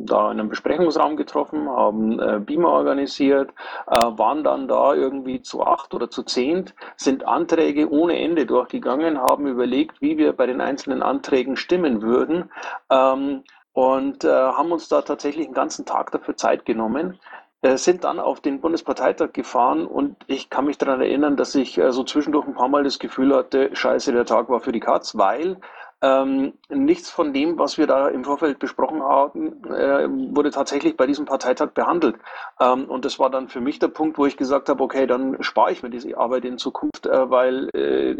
da in einem Besprechungsraum getroffen, haben äh, Beamer organisiert, äh, waren dann da irgendwie zu acht oder zu zehnt, sind Anträge ohne Ende durchgegangen, haben überlegt, wie wir bei den einzelnen Anträgen stimmen würden. Ähm, und äh, haben uns da tatsächlich einen ganzen Tag dafür Zeit genommen, äh, sind dann auf den Bundesparteitag gefahren und ich kann mich daran erinnern, dass ich äh, so zwischendurch ein paar Mal das Gefühl hatte, scheiße, der Tag war für die Katz, weil ähm, nichts von dem, was wir da im Vorfeld besprochen haben, äh, wurde tatsächlich bei diesem Parteitag behandelt. Ähm, und das war dann für mich der Punkt, wo ich gesagt habe, okay, dann spare ich mir diese Arbeit in Zukunft, äh, weil äh,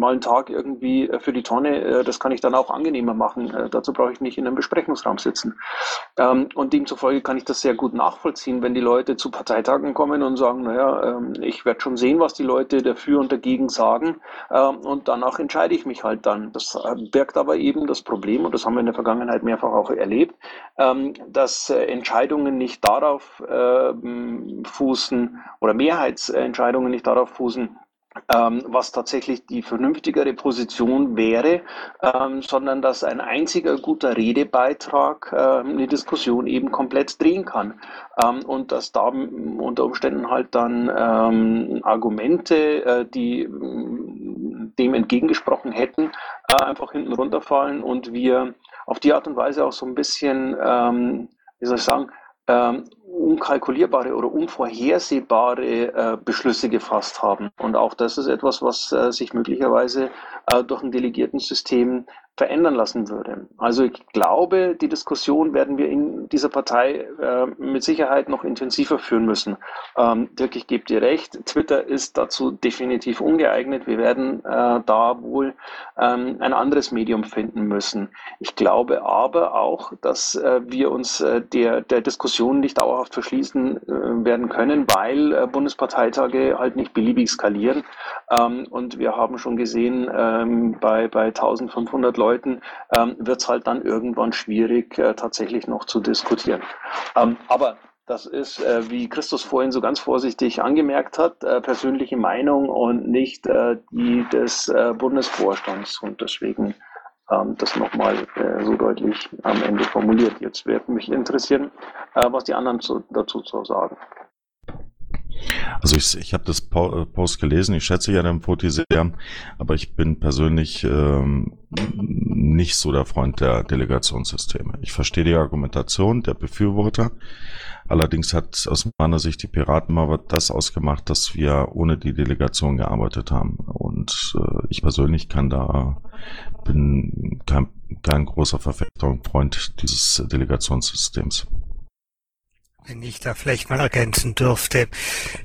mal einen Tag irgendwie äh, für die Tonne, äh, das kann ich dann auch angenehmer machen. Äh, dazu brauche ich nicht in einem Besprechungsraum sitzen. Ähm, und demzufolge kann ich das sehr gut nachvollziehen, wenn die Leute zu Parteitagen kommen und sagen, naja, ähm, ich werde schon sehen, was die Leute dafür und dagegen sagen. Ähm, und danach entscheide ich mich halt dann. Das birgt aber eben das Problem, und das haben wir in der Vergangenheit mehrfach auch erlebt, dass Entscheidungen nicht darauf fußen oder Mehrheitsentscheidungen nicht darauf fußen, ähm, was tatsächlich die vernünftigere Position wäre, ähm, sondern dass ein einziger guter Redebeitrag äh, eine Diskussion eben komplett drehen kann. Ähm, und dass da unter Umständen halt dann ähm, Argumente, äh, die dem entgegengesprochen hätten, äh, einfach hinten runterfallen und wir auf die Art und Weise auch so ein bisschen, ähm, wie soll ich sagen, ähm, unkalkulierbare oder unvorhersehbare äh, Beschlüsse gefasst haben. Und auch das ist etwas, was äh, sich möglicherweise äh, durch ein Delegiertensystem verändern lassen würde. Also ich glaube, die Diskussion werden wir in dieser Partei äh, mit Sicherheit noch intensiver führen müssen. Ähm, Dirk, ich gebe dir recht, Twitter ist dazu definitiv ungeeignet. Wir werden äh, da wohl ähm, ein anderes Medium finden müssen. Ich glaube aber auch, dass äh, wir uns äh, der, der Diskussion nicht dauerhaft verschließen äh, werden können, weil äh, Bundesparteitage halt nicht beliebig skalieren. Ähm, und wir haben schon gesehen, ähm, bei, bei 1500 Leuten, ähm, wird es halt dann irgendwann schwierig, äh, tatsächlich noch zu diskutieren. Ähm, aber das ist, äh, wie Christus vorhin so ganz vorsichtig angemerkt hat, äh, persönliche Meinung und nicht äh, die des äh, Bundesvorstands. Und deswegen ähm, das nochmal äh, so deutlich am Ende formuliert. Jetzt wird mich interessieren, äh, was die anderen zu, dazu zu sagen. Also ich, ich habe das äh, Post gelesen, ich schätze ja den Poti sehr, aber ich bin persönlich ähm, nicht so der Freund der Delegationssysteme. Ich verstehe die Argumentation der Befürworter. Allerdings hat aus meiner Sicht die Piraten mal das ausgemacht, dass wir ohne die Delegation gearbeitet haben. Und äh, ich persönlich kann da, bin kein, kein großer Verfechter und Freund dieses Delegationssystems wenn ich da vielleicht mal ergänzen dürfte.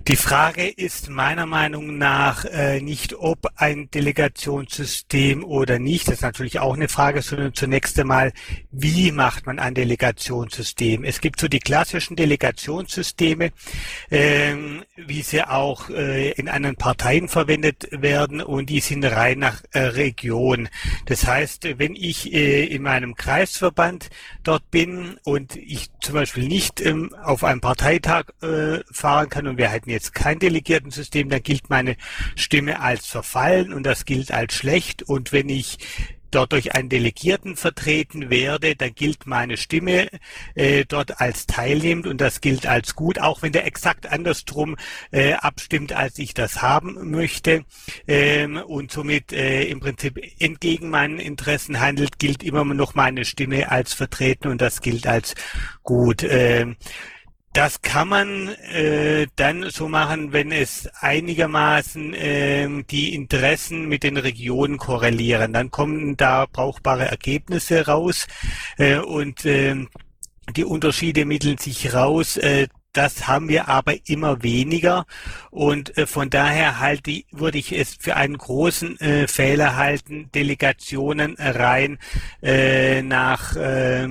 Die Frage ist meiner Meinung nach äh, nicht, ob ein Delegationssystem oder nicht. Das ist natürlich auch eine Frage, sondern zunächst einmal, wie macht man ein Delegationssystem? Es gibt so die klassischen Delegationssysteme, äh, wie sie auch äh, in anderen Parteien verwendet werden und die sind rein nach äh, Region. Das heißt, wenn ich äh, in meinem Kreisverband dort bin und ich zum Beispiel nicht ähm, auf einem Parteitag äh, fahren kann und wir hätten jetzt kein Delegiertensystem, dann gilt meine Stimme als verfallen und das gilt als schlecht. Und wenn ich dort durch einen Delegierten vertreten werde, dann gilt meine Stimme äh, dort als teilnehmend und das gilt als gut, auch wenn der exakt andersrum äh, abstimmt, als ich das haben möchte ähm, und somit äh, im Prinzip entgegen meinen Interessen handelt, gilt immer noch meine Stimme als vertreten und das gilt als gut. Ähm, das kann man äh, dann so machen, wenn es einigermaßen äh, die Interessen mit den Regionen korrelieren. Dann kommen da brauchbare Ergebnisse raus äh, und äh, die Unterschiede mitteln sich raus. Äh, das haben wir aber immer weniger und äh, von daher halte würde ich es für einen großen äh, Fehler halten, Delegationen rein äh, nach äh,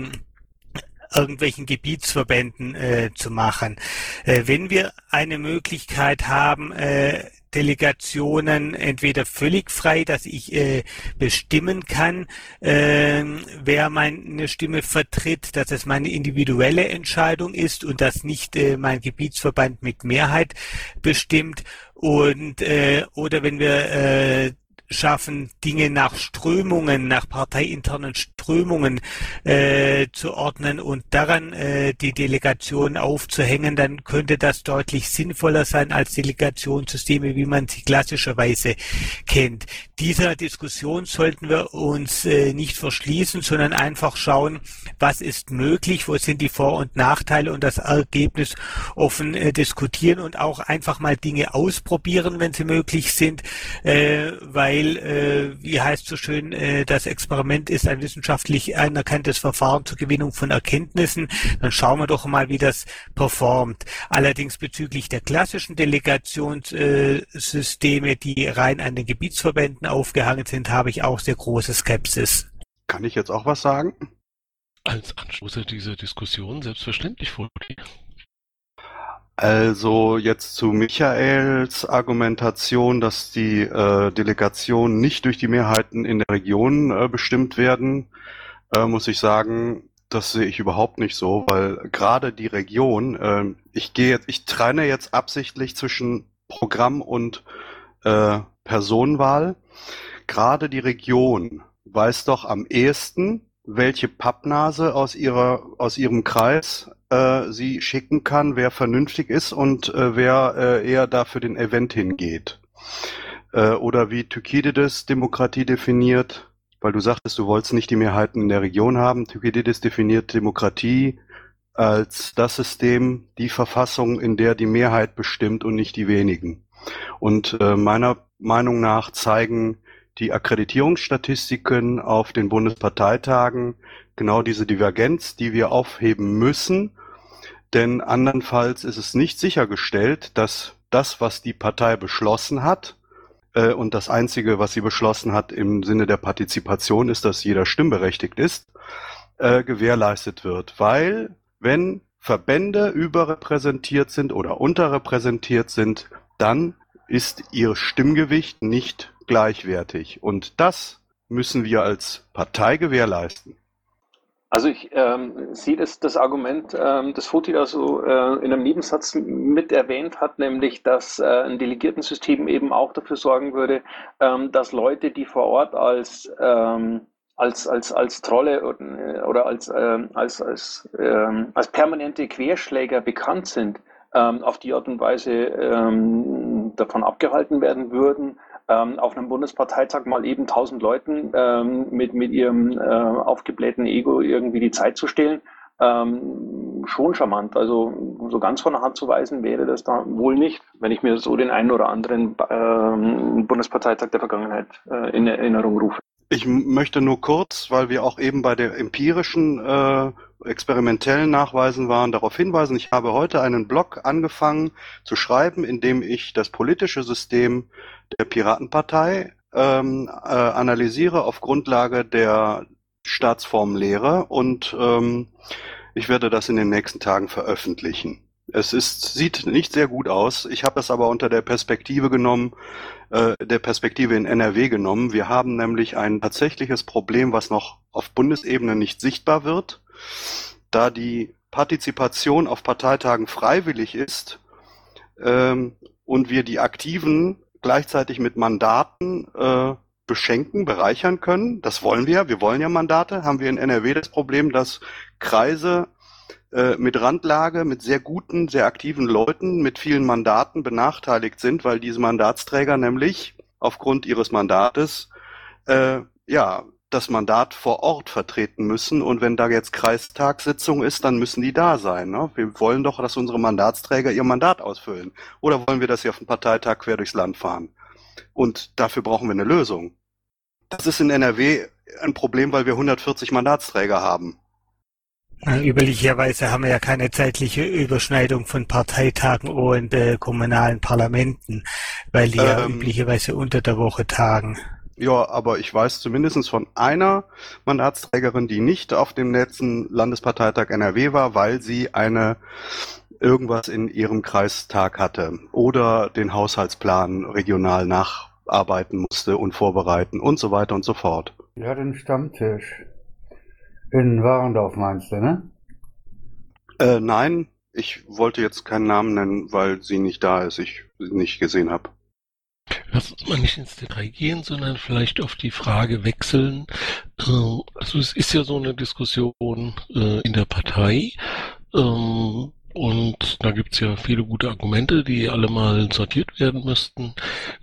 irgendwelchen Gebietsverbänden äh, zu machen. Äh, wenn wir eine Möglichkeit haben, äh, Delegationen entweder völlig frei, dass ich äh, bestimmen kann, äh, wer meine Stimme vertritt, dass es meine individuelle Entscheidung ist und dass nicht äh, mein Gebietsverband mit Mehrheit bestimmt und äh, oder wenn wir äh, schaffen, Dinge nach Strömungen, nach parteiinternen Strömungen äh, zu ordnen und daran äh, die Delegation aufzuhängen, dann könnte das deutlich sinnvoller sein als Delegationssysteme, wie man sie klassischerweise kennt. Dieser Diskussion sollten wir uns äh, nicht verschließen, sondern einfach schauen, was ist möglich, wo sind die Vor- und Nachteile und das Ergebnis offen äh, diskutieren und auch einfach mal Dinge ausprobieren, wenn sie möglich sind, äh, weil weil, äh, wie heißt so schön, äh, das Experiment ist ein wissenschaftlich anerkanntes Verfahren zur Gewinnung von Erkenntnissen. Dann schauen wir doch mal, wie das performt. Allerdings bezüglich der klassischen Delegationssysteme, äh, die rein an den Gebietsverbänden aufgehangen sind, habe ich auch sehr große Skepsis. Kann ich jetzt auch was sagen? Als Anschluss dieser Diskussion selbstverständlich vorgehen. Also jetzt zu Michaels Argumentation, dass die äh, Delegationen nicht durch die Mehrheiten in der Region äh, bestimmt werden, äh, muss ich sagen, das sehe ich überhaupt nicht so, weil gerade die Region, äh, ich gehe jetzt, ich trenne jetzt absichtlich zwischen Programm und äh, Personenwahl. Gerade die Region weiß doch am ehesten, welche Pappnase aus ihrer aus ihrem Kreis äh, sie schicken kann, wer vernünftig ist und äh, wer äh, eher da für den Event hingeht. Äh, oder wie Thukydides Demokratie definiert, weil du sagtest, du wolltest nicht die Mehrheiten in der Region haben. Thukydides definiert Demokratie als das System, die Verfassung, in der die Mehrheit bestimmt und nicht die wenigen. Und äh, meiner Meinung nach zeigen die Akkreditierungsstatistiken auf den Bundesparteitagen genau diese Divergenz, die wir aufheben müssen, denn andernfalls ist es nicht sichergestellt, dass das, was die Partei beschlossen hat, äh, und das Einzige, was sie beschlossen hat im Sinne der Partizipation, ist, dass jeder stimmberechtigt ist, äh, gewährleistet wird. Weil, wenn Verbände überrepräsentiert sind oder unterrepräsentiert sind, dann ist ihr Stimmgewicht nicht gleichwertig. Und das müssen wir als Partei gewährleisten. Also ich ähm, sehe das, das Argument, ähm, das Foti da so äh, in einem Nebensatz mit erwähnt hat, nämlich, dass äh, ein Delegiertensystem eben auch dafür sorgen würde, ähm, dass Leute, die vor Ort als ähm, als, als, als Trolle oder, oder als, ähm, als, als, ähm, als permanente Querschläger bekannt sind, ähm, auf die Art und Weise davon abgehalten werden würden, ähm, auf einem Bundesparteitag mal eben tausend Leuten ähm, mit, mit ihrem äh, aufgeblähten Ego irgendwie die Zeit zu stehlen, ähm, schon charmant. Also so ganz von der Hand zu weisen wäre das da wohl nicht, wenn ich mir so den einen oder anderen ähm, Bundesparteitag der Vergangenheit äh, in Erinnerung rufe. Ich möchte nur kurz, weil wir auch eben bei der empirischen äh, experimentellen Nachweisen waren, darauf hinweisen, ich habe heute einen Blog angefangen zu schreiben, in dem ich das politische System der Piratenpartei ähm, äh, analysiere auf Grundlage der Staatsformlehre und ähm, ich werde das in den nächsten Tagen veröffentlichen. Es ist, sieht nicht sehr gut aus. Ich habe es aber unter der Perspektive genommen, äh, der Perspektive in NRW genommen. Wir haben nämlich ein tatsächliches Problem, was noch auf Bundesebene nicht sichtbar wird, da die Partizipation auf Parteitagen freiwillig ist ähm, und wir die Aktiven gleichzeitig mit Mandaten äh, beschenken, bereichern können. Das wollen wir. Wir wollen ja Mandate. Haben wir in NRW das Problem, dass Kreise äh, mit Randlage, mit sehr guten, sehr aktiven Leuten, mit vielen Mandaten benachteiligt sind, weil diese Mandatsträger nämlich aufgrund ihres Mandates äh, ja das Mandat vor Ort vertreten müssen. Und wenn da jetzt Kreistagssitzung ist, dann müssen die da sein. Ne? Wir wollen doch, dass unsere Mandatsträger ihr Mandat ausfüllen. Oder wollen wir, dass sie auf den Parteitag quer durchs Land fahren? Und dafür brauchen wir eine Lösung. Das ist in NRW ein Problem, weil wir 140 Mandatsträger haben. Üblicherweise haben wir ja keine zeitliche Überschneidung von Parteitagen und äh, kommunalen Parlamenten, weil die ja Ähm. üblicherweise unter der Woche tagen. Ja, aber ich weiß zumindest von einer Mandatsträgerin, die nicht auf dem letzten Landesparteitag NRW war, weil sie eine irgendwas in ihrem Kreistag hatte oder den Haushaltsplan regional nacharbeiten musste und vorbereiten und so weiter und so fort. Hat einen Stammtisch. In Warendorf meinst du, ne? Äh, nein, ich wollte jetzt keinen Namen nennen, weil sie nicht da ist, ich sie nicht gesehen habe. Lass uns mal nicht ins Detail gehen, sondern vielleicht auf die Frage wechseln. Äh, Also es ist ja so eine Diskussion äh, in der Partei. ähm, Und da gibt's ja viele gute Argumente, die alle mal sortiert werden müssten.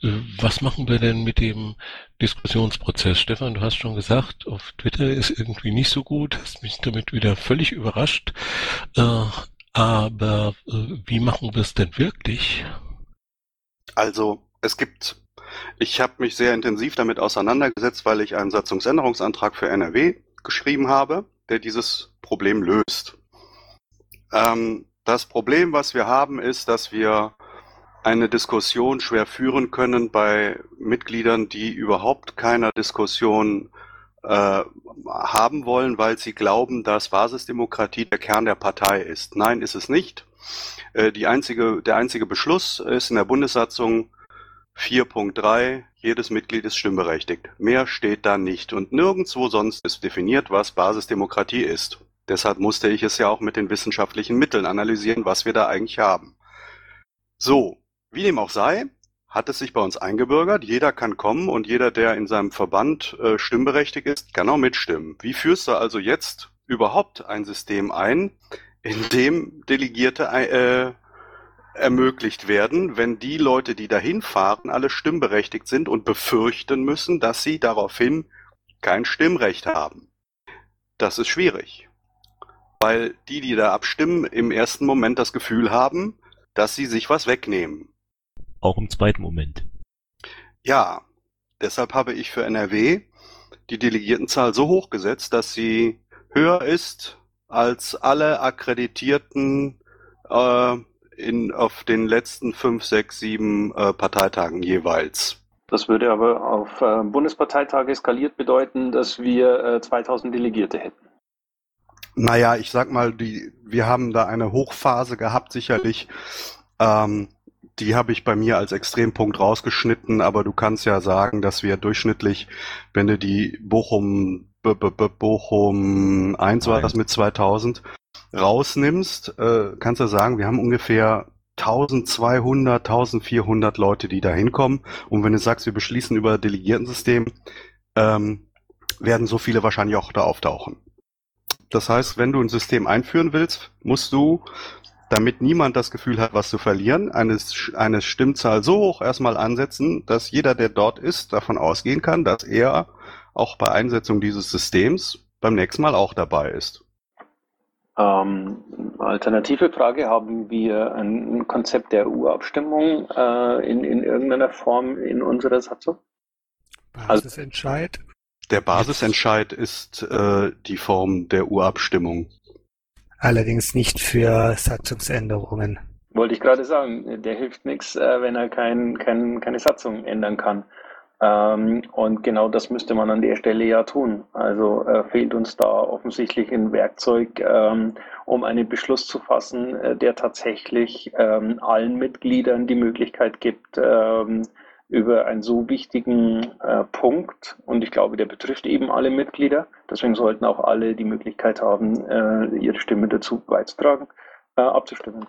Äh, Was machen wir denn mit dem Diskussionsprozess? Stefan, du hast schon gesagt, auf Twitter ist irgendwie nicht so gut, hast mich damit wieder völlig überrascht. Äh, Aber wie machen wir es denn wirklich? Also, es gibt, ich habe mich sehr intensiv damit auseinandergesetzt, weil ich einen Satzungsänderungsantrag für NRW geschrieben habe, der dieses Problem löst. Ähm, das Problem, was wir haben, ist, dass wir eine Diskussion schwer führen können bei Mitgliedern, die überhaupt keiner Diskussion äh, haben wollen, weil sie glauben, dass Basisdemokratie der Kern der Partei ist. Nein, ist es nicht. Äh, die einzige, der einzige Beschluss ist in der Bundessatzung 4.3, jedes Mitglied ist stimmberechtigt. Mehr steht da nicht und nirgendwo sonst ist definiert, was Basisdemokratie ist. Deshalb musste ich es ja auch mit den wissenschaftlichen Mitteln analysieren, was wir da eigentlich haben. So, wie dem auch sei, hat es sich bei uns eingebürgert. Jeder kann kommen und jeder, der in seinem Verband äh, stimmberechtigt ist, kann auch mitstimmen. Wie führst du also jetzt überhaupt ein System ein, in dem Delegierte äh, ermöglicht werden, wenn die Leute, die dahin fahren, alle stimmberechtigt sind und befürchten müssen, dass sie daraufhin kein Stimmrecht haben. Das ist schwierig, weil die, die da abstimmen, im ersten Moment das Gefühl haben, dass sie sich was wegnehmen. Auch im zweiten Moment. Ja, deshalb habe ich für NRW die Delegiertenzahl so hoch gesetzt, dass sie höher ist als alle akkreditierten äh, in, auf den letzten fünf, sechs, sieben äh, Parteitagen jeweils. Das würde aber auf äh, Bundesparteitage skaliert bedeuten, dass wir äh, 2000 Delegierte hätten. Naja, ich sag mal, die, wir haben da eine Hochphase gehabt, sicherlich. Ähm, die habe ich bei mir als Extrempunkt rausgeschnitten, aber du kannst ja sagen, dass wir durchschnittlich, wenn du die Bochum, B -B -B Bochum 1 war das mit 2000, rausnimmst, äh, kannst du sagen, wir haben ungefähr 1200, 1400 Leute, die da hinkommen. Und wenn du sagst, wir beschließen über Delegiertensystem, ähm, werden so viele wahrscheinlich auch da auftauchen. Das heißt, wenn du ein System einführen willst, musst du, damit niemand das Gefühl hat, was zu verlieren, eine, eine Stimmzahl so hoch erstmal ansetzen, dass jeder, der dort ist, davon ausgehen kann, dass er auch bei Einsetzung dieses Systems beim nächsten Mal auch dabei ist. Ähm, alternative Frage, haben wir ein Konzept der EU-Abstimmung äh, in, in irgendeiner Form in unserer Satzung? Basisentscheid? Der Basisentscheid ist äh, die Form der Urabstimmung. Allerdings nicht für Satzungsänderungen. Wollte ich gerade sagen, der hilft nichts, äh, wenn er kein, kein, keine Satzung ändern kann. Ähm, und genau das müsste man an der Stelle ja tun. Also äh, fehlt uns da offensichtlich ein Werkzeug, ähm, um einen Beschluss zu fassen, äh, der tatsächlich ähm, allen Mitgliedern die Möglichkeit gibt, ähm, über einen so wichtigen äh, Punkt, und ich glaube, der betrifft eben alle Mitglieder, deswegen sollten auch alle die Möglichkeit haben, äh, ihre Stimme dazu beizutragen, äh, abzustimmen.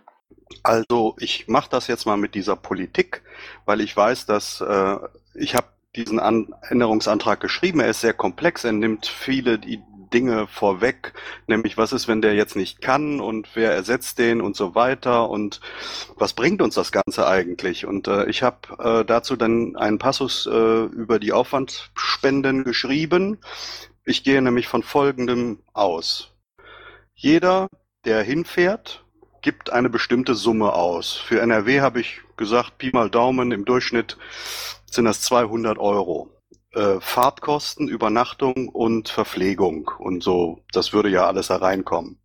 Also ich mache das jetzt mal mit dieser Politik, weil ich weiß, dass äh, ich habe diesen An Änderungsantrag geschrieben. Er ist sehr komplex, er nimmt viele die Dinge vorweg, nämlich was ist, wenn der jetzt nicht kann und wer ersetzt den und so weiter und was bringt uns das Ganze eigentlich? Und äh, ich habe äh, dazu dann einen Passus äh, über die Aufwandspenden geschrieben. Ich gehe nämlich von Folgendem aus. Jeder, der hinfährt, gibt eine bestimmte Summe aus. Für NRW habe ich gesagt, Pi mal Daumen, im Durchschnitt sind das 200 Euro. äh, Fahrtkosten, Übernachtung und Verpflegung und so. Das würde ja alles da reinkommen.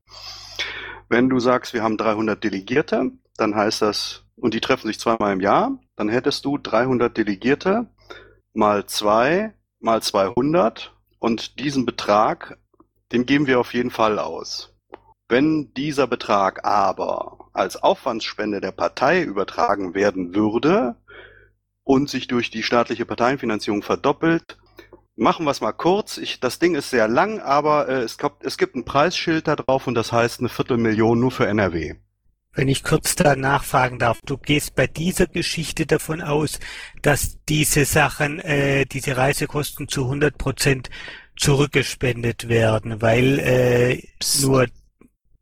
Wenn du sagst, wir haben 300 Delegierte, dann heißt das, und die treffen sich zweimal im Jahr, dann hättest du 300 Delegierte mal zwei mal 200 und diesen Betrag, den geben wir auf jeden Fall aus. Wenn dieser Betrag aber als Aufwandsspende der Partei übertragen werden würde und sich durch die staatliche Parteienfinanzierung verdoppelt, machen wir es mal kurz. Ich, das Ding ist sehr lang, aber äh, es, gibt, es gibt ein Preisschild da drauf und das heißt eine Viertelmillion nur für NRW. Wenn ich kurz da nachfragen darf, du gehst bei dieser Geschichte davon aus, dass diese Sachen, äh, diese Reisekosten zu 100 Prozent zurückgespendet werden, weil äh, nur...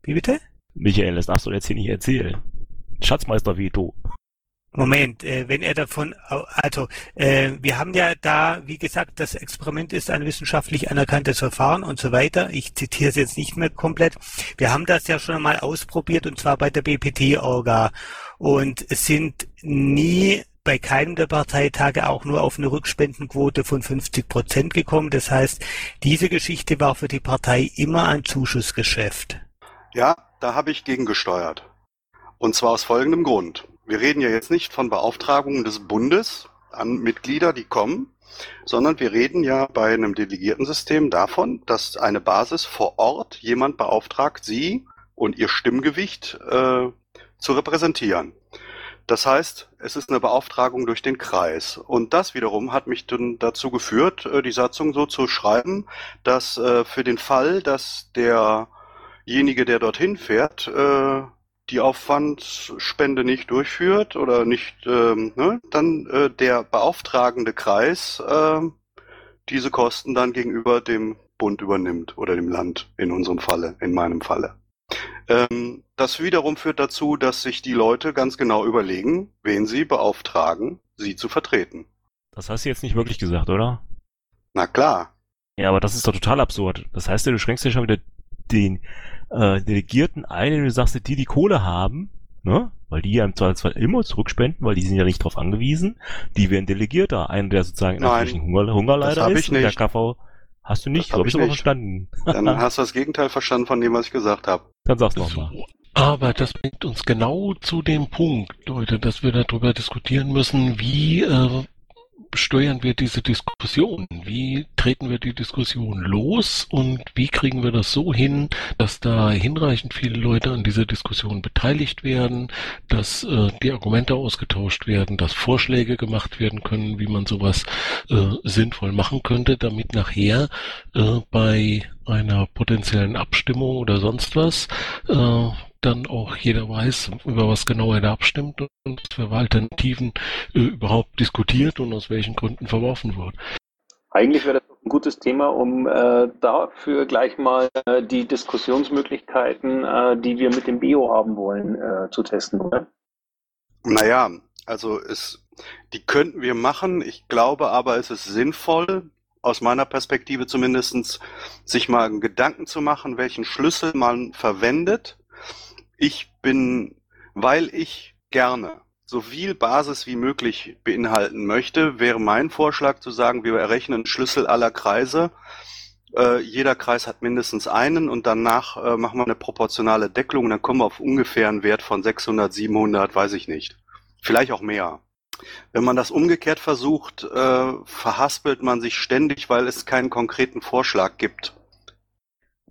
Wie bitte? Michael, das darfst du jetzt hier nicht erzählen. Schatzmeister Veto. Moment, äh, wenn er davon, also äh, wir haben ja da, wie gesagt, das Experiment ist ein wissenschaftlich anerkanntes Verfahren und so weiter. Ich zitiere es jetzt nicht mehr komplett. Wir haben das ja schon einmal ausprobiert und zwar bei der BPT-Orga und sind nie bei keinem der Parteitage auch nur auf eine Rückspendenquote von 50 Prozent gekommen. Das heißt, diese Geschichte war für die Partei immer ein Zuschussgeschäft. Ja, da habe ich gegengesteuert. Und zwar aus folgendem Grund. Wir reden ja jetzt nicht von Beauftragungen des Bundes an Mitglieder, die kommen, sondern wir reden ja bei einem Delegiertensystem davon, dass eine Basis vor Ort jemand beauftragt, sie und ihr Stimmgewicht äh, zu repräsentieren. Das heißt, es ist eine Beauftragung durch den Kreis. Und das wiederum hat mich dann dazu geführt, äh, die Satzung so zu schreiben, dass äh, für den Fall, dass derjenige, der dorthin fährt, äh, die Aufwandsspende nicht durchführt oder nicht, ähm, ne, dann äh, der beauftragende Kreis äh, diese Kosten dann gegenüber dem Bund übernimmt oder dem Land in unserem Falle, in meinem Falle. Ähm, das wiederum führt dazu, dass sich die Leute ganz genau überlegen, wen sie beauftragen, sie zu vertreten. Das hast du jetzt nicht wirklich gesagt, oder? Na klar. Ja, aber das ist doch total absurd. Das heißt ja, du schränkst ja schon wieder den äh, Delegierten ein, wenn du sagst, die die Kohle haben, ne? Weil die ja im Zweifelsfall immer zurückspenden, weil die sind ja nicht darauf angewiesen. Die werden Delegierter, einer, der sozusagen in Nein, Hunger, Hungerleider ist. ich nicht. Der KV hast du nicht, hab ich ich aber nicht. verstanden. Dann *laughs* hast du das Gegenteil verstanden von dem, was ich gesagt habe. Dann sag's nochmal. So, aber das bringt uns genau zu dem Punkt, Leute, dass wir darüber diskutieren müssen, wie äh, steuern wir diese Diskussion? Wie treten wir die Diskussion los und wie kriegen wir das so hin, dass da hinreichend viele Leute an dieser Diskussion beteiligt werden, dass äh, die Argumente ausgetauscht werden, dass Vorschläge gemacht werden können, wie man sowas äh, sinnvoll machen könnte, damit nachher äh, bei einer potenziellen Abstimmung oder sonst was äh, dann auch jeder weiß, über was genau er da abstimmt und für Alternativen äh, überhaupt diskutiert und aus welchen Gründen verworfen wird. Eigentlich wäre das ein gutes Thema, um äh, dafür gleich mal äh, die Diskussionsmöglichkeiten, äh, die wir mit dem Bio haben wollen, äh, zu testen, oder? Naja, also es, die könnten wir machen. Ich glaube aber, es ist sinnvoll, aus meiner Perspektive zumindestens, sich mal einen Gedanken zu machen, welchen Schlüssel man verwendet. Ich bin, weil ich gerne so viel Basis wie möglich beinhalten möchte, wäre mein Vorschlag zu sagen, wir errechnen Schlüssel aller Kreise. Äh, jeder Kreis hat mindestens einen und danach äh, machen wir eine proportionale Deckelung dann kommen wir auf ungefähr einen Wert von 600, 700, weiß ich nicht. Vielleicht auch mehr. Wenn man das umgekehrt versucht, äh, verhaspelt man sich ständig, weil es keinen konkreten Vorschlag gibt.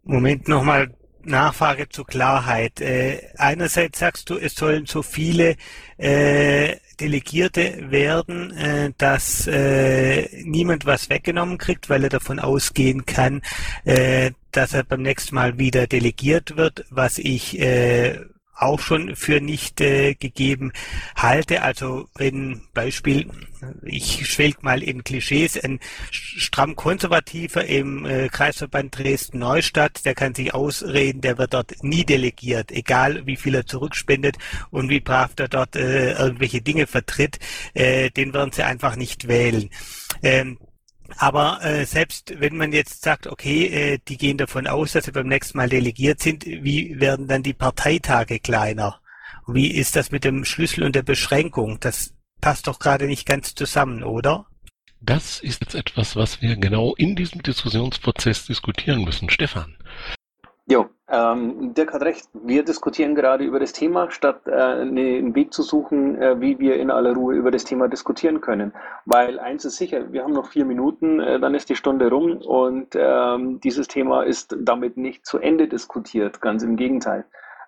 Moment nochmal Nachfrage zur Klarheit. Äh, einerseits sagst du, es sollen so viele äh, Delegierte werden, äh, dass äh, niemand was weggenommen kriegt, weil er davon ausgehen kann, äh, dass er beim nächsten Mal wieder delegiert wird, was ich äh, auch schon für nicht äh, gegeben halte. Also wenn Beispiel, ich schwelg mal in Klischees, ein stramm konservativer im äh, Kreisverband Dresden-Neustadt, der kann sich ausreden, der wird dort nie delegiert, egal wie viel er zurückspendet und wie brav der dort äh, irgendwelche Dinge vertritt, äh, den werden sie einfach nicht wählen. Ähm, aber äh, selbst wenn man jetzt sagt, okay, äh, die gehen davon aus, dass sie beim nächsten Mal delegiert sind, wie werden dann die Parteitage kleiner? Wie ist das mit dem Schlüssel und der Beschränkung? Das passt doch gerade nicht ganz zusammen, oder? Das ist jetzt etwas, was wir genau in diesem Diskussionsprozess diskutieren müssen. Stefan. Jo, ähm, Dirk hat recht. Wir diskutieren gerade über das Thema, statt äh, einen Weg zu suchen, äh, wie wir in aller Ruhe über das Thema diskutieren können. Weil eins ist sicher, wir haben noch vier Minuten, äh, dann ist die Stunde rum und ähm, dieses Thema ist damit nicht zu Ende diskutiert, ganz im Gegenteil.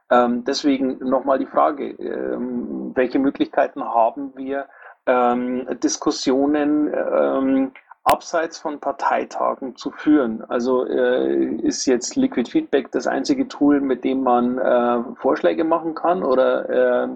Ähm, deswegen nochmal die Frage, ähm, welche Möglichkeiten haben wir, ähm, Diskussionen ähm, abseits von Parteitagen zu führen. Also äh, ist jetzt Liquid Feedback das einzige Tool, mit dem man äh, Vorschläge machen kann oder äh,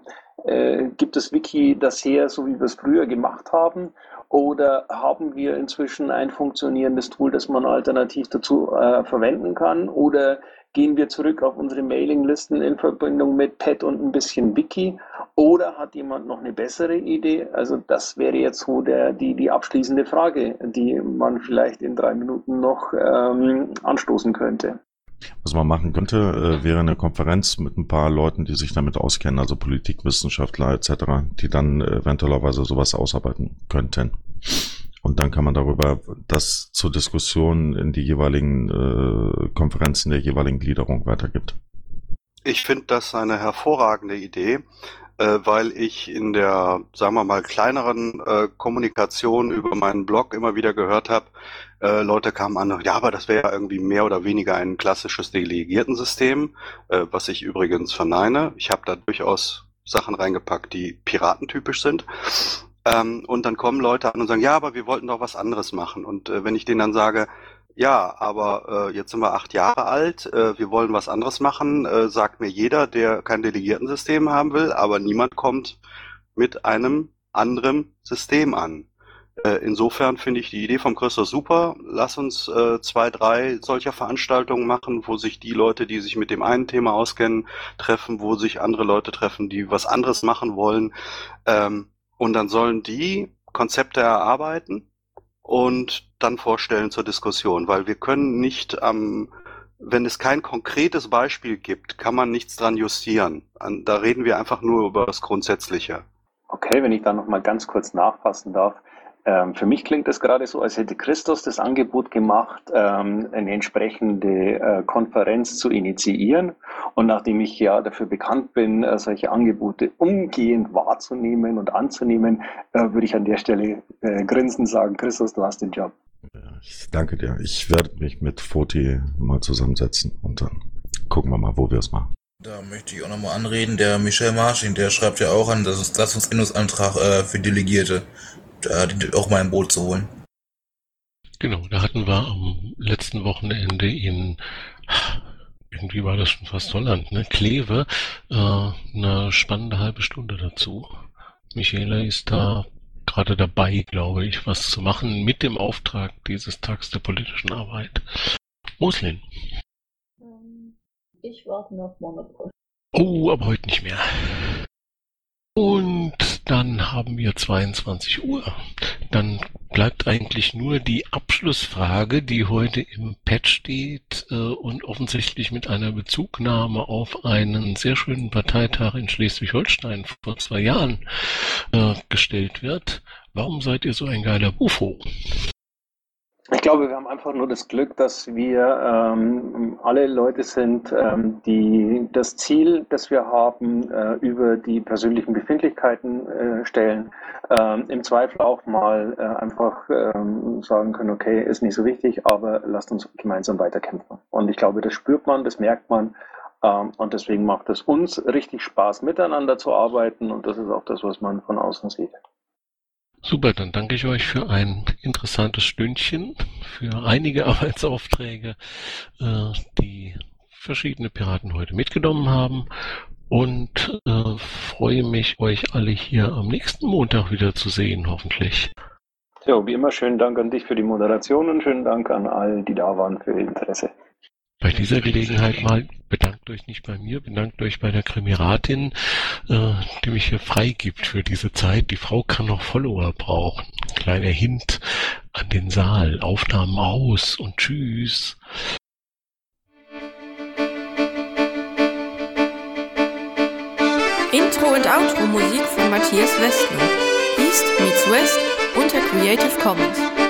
äh, gibt es Wiki das her, so wie wir es früher gemacht haben? Oder haben wir inzwischen ein funktionierendes Tool, das man alternativ dazu äh, verwenden kann? Oder gehen wir zurück auf unsere Mailinglisten in Verbindung mit Pet und ein bisschen Wiki? Oder hat jemand noch eine bessere Idee? Also das wäre jetzt so der, die, die abschließende Frage, die man vielleicht in drei Minuten noch ähm, anstoßen könnte. Was man machen könnte, äh, wäre eine Konferenz mit ein paar Leuten, die sich damit auskennen, also Politikwissenschaftler etc., die dann eventuellerweise sowas ausarbeiten könnten. Und dann kann man darüber das zur Diskussion in die jeweiligen äh, Konferenzen der jeweiligen Gliederung weitergibt. Ich finde das eine hervorragende Idee, äh, weil ich in der, sagen wir mal, kleineren äh, Kommunikation über meinen Blog immer wieder gehört habe, äh, Leute kamen an, ja, aber das wäre ja irgendwie mehr oder weniger ein klassisches Delegiertensystem, äh, was ich übrigens verneine. Ich habe da durchaus Sachen reingepackt, die piratentypisch sind. Ähm, und dann kommen Leute an und sagen, ja, aber wir wollten doch was anderes machen. Und äh, wenn ich denen dann sage, ja, aber äh, jetzt sind wir acht Jahre alt, äh, wir wollen was anderes machen, äh, sagt mir jeder, der kein Delegiertensystem haben will, aber niemand kommt mit einem anderen System an. Äh, insofern finde ich die Idee vom Christoph super. Lass uns äh, zwei, drei solcher Veranstaltungen machen, wo sich die Leute, die sich mit dem einen Thema auskennen, treffen, wo sich andere Leute treffen, die was anderes machen wollen. Ähm, und dann sollen die Konzepte erarbeiten und dann vorstellen zur Diskussion, weil wir können nicht ähm, wenn es kein konkretes Beispiel gibt, kann man nichts dran justieren. Da reden wir einfach nur über das Grundsätzliche. Okay, wenn ich da nochmal ganz kurz nachfassen darf. Ähm, für mich klingt es gerade so, als hätte Christus das Angebot gemacht, ähm, eine entsprechende äh, Konferenz zu initiieren. Und nachdem ich ja dafür bekannt bin, äh, solche Angebote umgehend wahrzunehmen und anzunehmen, äh, würde ich an der Stelle äh, grinsend sagen, Christus, du hast den Job. Ich danke dir. Ich werde mich mit Foti mal zusammensetzen und dann gucken wir mal, wo wir es machen. Da möchte ich auch nochmal anreden, der Michel Marschin, der schreibt ja auch an, dass es Satzungsänderungsantrag äh, für Delegierte auch mal ein Boot zu holen. Genau, da hatten wir am letzten Wochenende in, irgendwie war das schon fast Holland, ne, Kleve, äh, eine spannende halbe Stunde dazu. Michaela ist da gerade dabei, glaube ich, was zu machen mit dem Auftrag dieses Tags der politischen Arbeit. Moslin. Ähm, ich warte noch Monopol. Oh, aber heute nicht mehr. Und dann haben wir 22 Uhr. Dann bleibt eigentlich nur die Abschlussfrage, die heute im Pad steht äh, und offensichtlich mit einer Bezugnahme auf einen sehr schönen Parteitag in Schleswig-Holstein vor zwei Jahren äh, gestellt wird. Warum seid ihr so ein geiler Bufo? Ich glaube, wir haben einfach nur das Glück, dass wir ähm, alle Leute sind, ähm, die das Ziel, das wir haben, äh, über die persönlichen Befindlichkeiten äh, stellen, ähm, im Zweifel auch mal äh, einfach ähm, sagen können, okay, ist nicht so wichtig, aber lasst uns gemeinsam weiterkämpfen. Und ich glaube, das spürt man, das merkt man. Ähm, und deswegen macht es uns richtig Spaß, miteinander zu arbeiten. Und das ist auch das, was man von außen sieht. Super, dann danke ich euch für ein interessantes Stündchen, für einige *laughs* Arbeitsaufträge, äh, die verschiedene Piraten heute mitgenommen haben und äh, freue mich, euch alle hier am nächsten Montag wieder zu sehen, hoffentlich. Ja, wie immer schönen Dank an dich für die Moderation und schönen Dank an all, die da waren für ihr Interesse bei dieser Gelegenheit mal bedankt euch nicht bei mir, bedankt euch bei der Krimiratin, äh, die mich hier freigibt für diese Zeit. Die Frau kann noch Follower brauchen. Kleiner Hint an den Saal. Aufnahmen aus und tschüss. Intro und Outro Musik von Matthias Westner. East meets West unter Creative Commons.